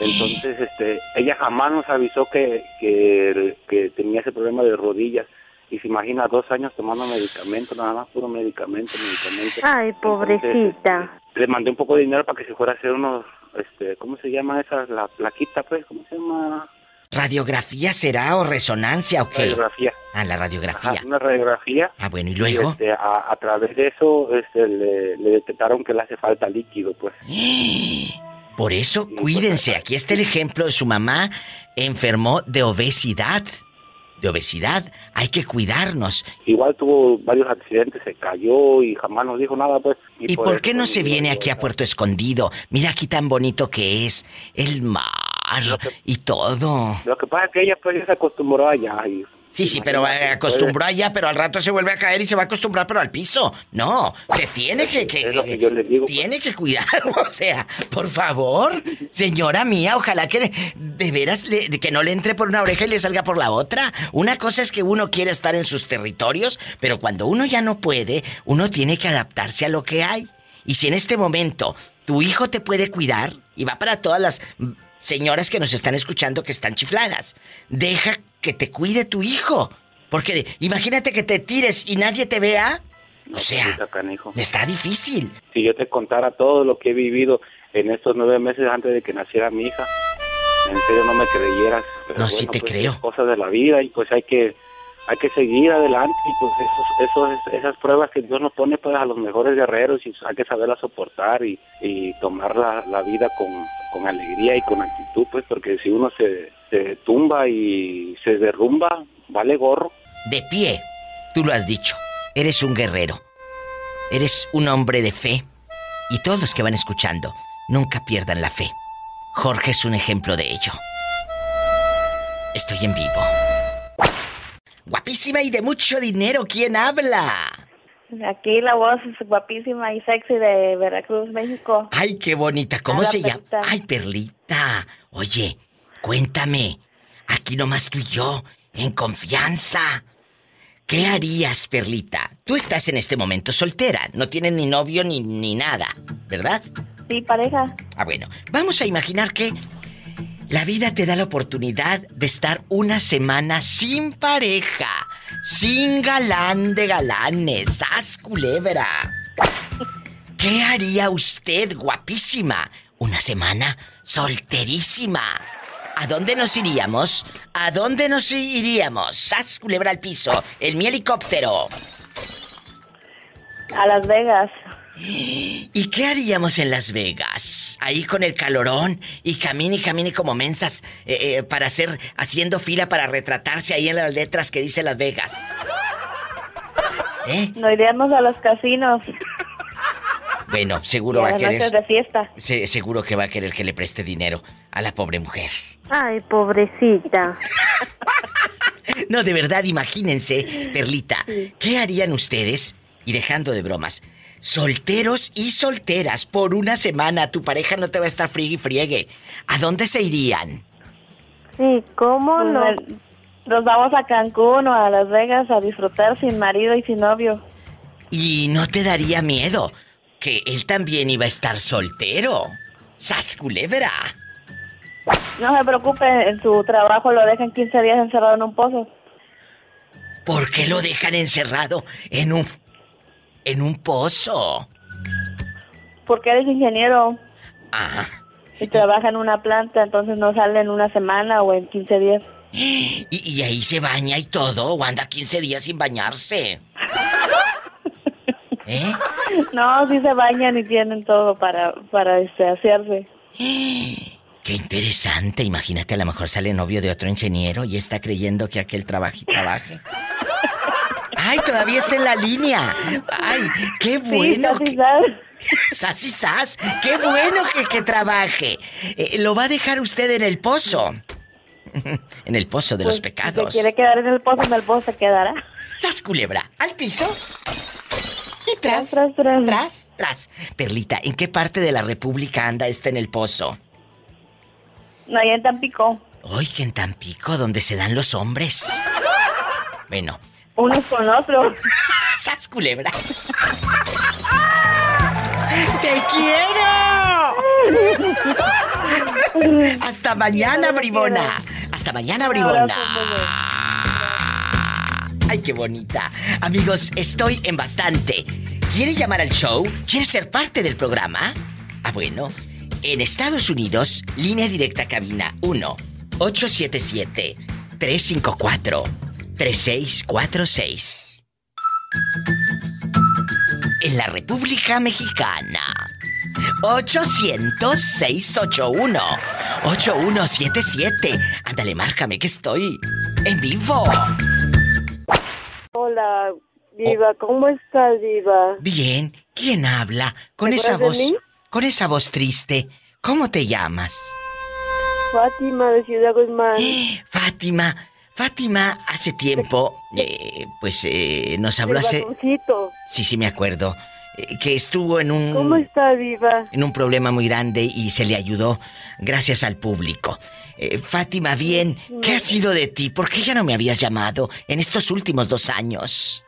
Entonces, este, ella jamás nos avisó que, que, que tenía ese problema de rodillas. Y se imagina dos años tomando medicamento, nada más puro medicamento, medicamento. Ay, pobrecita. Le mandé un poco de dinero para que se fuera a hacer unos, este, ¿cómo se llama esa? La plaquita, pues, ¿cómo se llama? ¿Radiografía será o resonancia o qué? Radiografía. Ah, la radiografía. Ajá, una radiografía. Ah, bueno, ¿y luego? este, a, a través de eso este, le, le detectaron que le hace falta líquido, pues. Por eso, cuídense. Aquí está el ejemplo de su mamá enfermó de obesidad. De obesidad. Hay que cuidarnos. Igual tuvo varios accidentes, se cayó y jamás nos dijo nada, pues. ¿Y por qué no se viene aquí a Puerto Escondido? Mira aquí tan bonito que es. El mar y todo. Lo que pasa es que ella pues se acostumbró allá y Sí, sí, pero eh, acostumbró allá, pero al rato se vuelve a caer y se va a acostumbrar, pero al piso. No, se tiene que, que, tiene que cuidar, o sea, por favor, señora mía, ojalá que de veras le- que no le entre por una oreja y le salga por la otra. Una cosa es que uno quiere estar en sus territorios, pero cuando uno ya no puede, uno tiene que adaptarse a lo que hay. Y si en este momento tu hijo te puede cuidar, y va para todas las señoras que nos están escuchando que están chifladas, deja que te cuide tu hijo. Porque imagínate que te tires y nadie te vea. O sea, está difícil. si yo te contara todo lo que he vivido en estos nueve meses antes de que naciera mi hija, en serio no me creyeras. Pero No, sí te pues, creo. Cosas de la vida y pues hay que hay que seguir adelante y pues esos, esas pruebas que Dios nos pone pues a los mejores guerreros y hay que saberlas soportar y, y tomar la, la vida con, con alegría y con actitud pues porque si uno se, se tumba y se derrumba, vale gorro. De pie, tú lo has dicho. Eres un guerrero. Eres un hombre de fe. Y todos los que van escuchando, nunca pierdan la fe. Jorge es un ejemplo de ello. Estoy en vivo. Guapísima y de mucho dinero, ¿quién habla? Aquí la voz es guapísima y sexy de Veracruz, México. Ay, qué bonita. ¿Cómo Hola, se llama? Perlita. Ay, Perlita. Oye, cuéntame. Aquí nomás tú y yo, en confianza. ¿Qué harías, Perlita? Tú estás en este momento soltera, no tienes ni novio ni, ni nada, ¿verdad? Sí, pareja. Ah, bueno, vamos a imaginar que la vida te da la oportunidad de estar una semana sin pareja, sin galán de galanes, ¡Sas, culebra! ¿Qué haría usted, guapísima? Una semana solterísima. ¿A dónde nos iríamos? ¿A dónde nos iríamos? ¡Sas, culebra al piso! ¡El mi helicóptero! A Las Vegas. ¿Y qué haríamos en Las Vegas? Ahí con el calorón y camine y camine como mensas eh, eh, para hacer, haciendo fila para retratarse ahí en las letras que dice Las Vegas. ¿Eh? Nos iríamos a los casinos. Bueno, Y seguro a va a querer. de fiesta. se- seguro que va a querer que le preste dinero a la pobre mujer. Ay, pobrecita. No, de verdad, imagínense, Perlita, ¿qué harían ustedes? Y dejando de bromas, solteros y solteras por una semana, tu pareja no te va a estar friegue y friegue. ¿A dónde se irían? Sí, ¿cómo no? Pues, Nos vamos a Cancún o a Las Vegas a disfrutar sin marido y sin novio. Y no te daría miedo que él también iba a estar soltero. ¡Sas culebra! No se preocupe, en su trabajo lo dejan 15 días encerrado en un pozo. ¿Por qué lo dejan encerrado en un. En un pozo? Porque eres ingeniero Ah. y trabaja en una planta, entonces no sale en una semana o en 15 días. Y, y ahí se baña y todo, o anda 15 días sin bañarse. ¿Eh? No, sí se bañan y tienen todo para, para este, hacerse. Qué interesante. Imagínate, a lo mejor sale novio de otro ingeniero y está creyendo que aquel trabaje y trabaje. ¡Ay, todavía está en la línea! ¡Ay, qué bueno! Sí. ¡Sas y sas! ¡Qué bueno que, que trabaje! Eh, ¿Lo va a dejar usted en el pozo? en el pozo de los Pues, pecados. Si quiere quedar en el pozo, en el pozo se quedará. ¡Sas, culebra! ¡Al piso! Y tras, tras, tras. Tras, tras. Perlita, ¿en qué parte de la República anda este en el pozo? No, ya en Tampico. Oye, en Tampico, donde se dan los hombres. Bueno. Unos con otros. ¡Sas, culebra! ¡Te quiero! Hasta mañana, bribona. Hasta mañana, bribona. Ay, qué bonita. Amigos, estoy en bastante. ¿Quiere llamar al show? ¿Quiere ser parte del programa? Ah, bueno. En Estados Unidos, línea directa cabina 1 877 354 3646. En la República Mexicana 800-681-8177. Ándale, márcame que estoy en vivo. Hola, Diva, ¿cómo estás, Diva? Bien, ¿quién habla? Con ¿Te esa voz. mí? Con esa voz triste. ¿Cómo te llamas? Fátima de Ciudad Guzmán. Fátima. Fátima, hace tiempo, eh, pues eh, nos habló hace. Sí, sí, me acuerdo. eh, que estuvo en un. ¿Cómo está, Diva? en un problema muy grande y se le ayudó gracias al público. Eh, Fátima, bien, ¿qué ha sido de ti? ¿Por qué ya no me habías llamado en estos últimos dos años?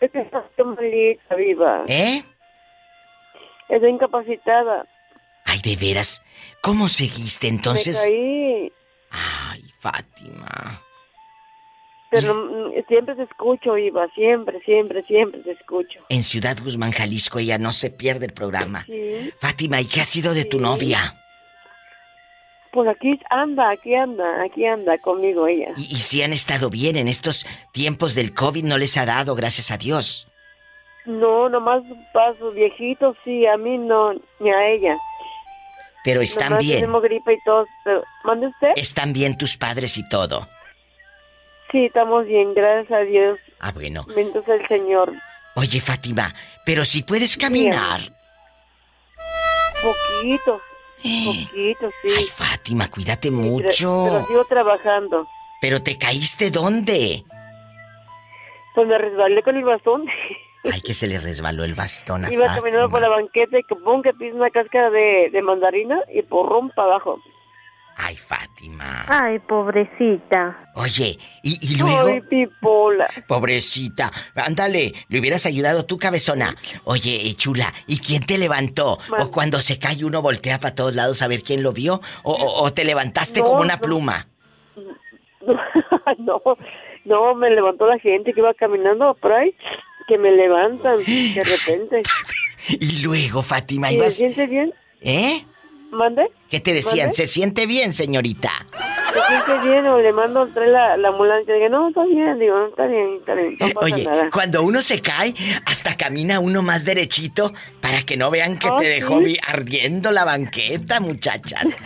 Es que estás malita, Diva. ¿Eh? Estoy incapacitada. Ay, de veras, ¿cómo seguiste entonces? Me caí. Ay, Fátima. Pero mm, siempre te escucho, Iva. Siempre, siempre, siempre te escucho. En Ciudad Guzmán, Jalisco, ella no se pierde el programa. Sí. Fátima, ¿y qué ha sido de tu novia? Pues aquí anda, aquí anda, aquí anda conmigo ella. Y, y si han estado bien en estos tiempos del COVID, no les ha dado, gracias a Dios. No, nomás paso viejitos, sí, a mí no, ni a ella. Pero están Nomás bien. tenemos gripe y todo. pero- ¿Mande usted? Están bien tus padres y todo. Sí, estamos bien, gracias a Dios. Ah, bueno. Bendito el Señor. Oye, Fátima, pero si puedes caminar. Poquito, poquito, sí. Ay, Fátima, cuídate Pero, mucho. pero sigo trabajando. ¿Pero te caíste dónde? Pues me resbalé con el bastón. Ay, que se le resbaló el bastón a Iba Fátima. caminando por la banqueta y que pum, que una cáscara de, de mandarina y porrón para abajo. Ay, Fátima. Ay, pobrecita. Oye, y, y luego... Ay, pipola. Pobrecita. Ándale, le hubieras ayudado tú, cabezona. Oye, eh, chula, ¿y quién te levantó? ¿O cuando se cae uno voltea para todos lados a ver quién lo vio? ¿O, o- o te levantaste No, como una no. pluma? no, no, me levantó la gente que iba caminando por ahí, que me levantan de repente. Y luego, Fátima, ¿Y ¿Se ibas... siente bien? ¿Eh? ¿Mande? ¿Qué te decían? ¿Se siente bien, señorita? ¿Se siente bien? O le mando traer la, la ambulancia. Digo, no, está bien. Digo, no, está bien, está bien. No pasa Oye, nada. cuando uno se cae, hasta camina uno más derechito para que no vean que Ah, te dejó ¿sí? vi- ardiendo la banqueta, muchachas.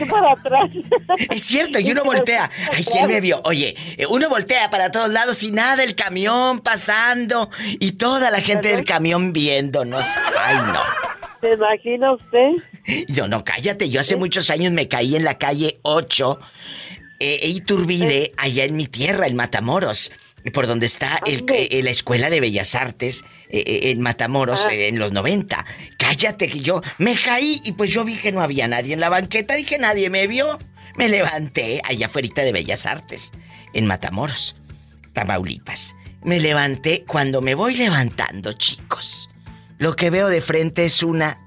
Y para atrás. Es cierto, y uno voltea. Ay, ¿quién me vio? Oye, uno voltea para todos lados y nada, el camión pasando y toda la gente del camión viéndonos. Ay, no. ¿Se imagina usted? Yo no, cállate. Yo hace muchos años me caí en la calle 8, eh, e Iturbide, allá en mi tierra, en Matamoros. Por donde está el- eh, la Escuela de Bellas Artes eh, eh, en Matamoros Ah. eh, en los 90. Cállate que yo me caí y pues yo vi que no había nadie en la banqueta, dije nadie me vio. Me levanté allá afuera de Bellas Artes, en Matamoros, Tamaulipas. Me levanté cuando me voy levantando, chicos. Lo que veo de frente es una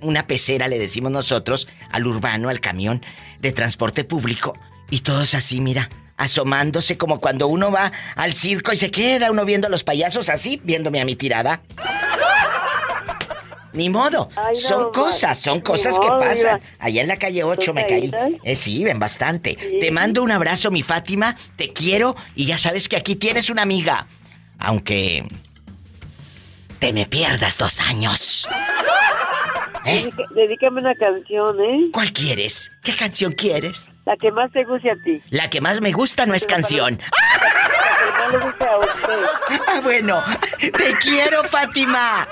una pecera, le decimos nosotros, al urbano, al camión de transporte público. Y todos así, mira, asomándose como cuando uno va al circo y se queda uno viendo a los payasos así, viéndome a mi tirada. Ni modo, Ay, no, son cosas, son cosas que modo, pasan. mira. Allá en la calle 8 me ¿Tus caí. Eh, sí, ven bastante. Te mando un abrazo, mi Fátima, te quiero y ya sabes que aquí tienes una amiga. Aunque te me pierdas dos años. ¿Eh? Dedícame una canción, ¿eh? ¿Cuál quieres? ¿Qué canción quieres? La que más te guste a ti. La que más me gusta no es canción. La que más le guste a usted. Ah, bueno, te quiero, Fátima.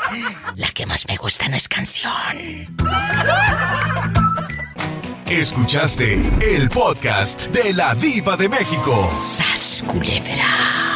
La que más me gusta no es canción. Escuchaste el podcast de la Diva de México. ¡Sas, culebra!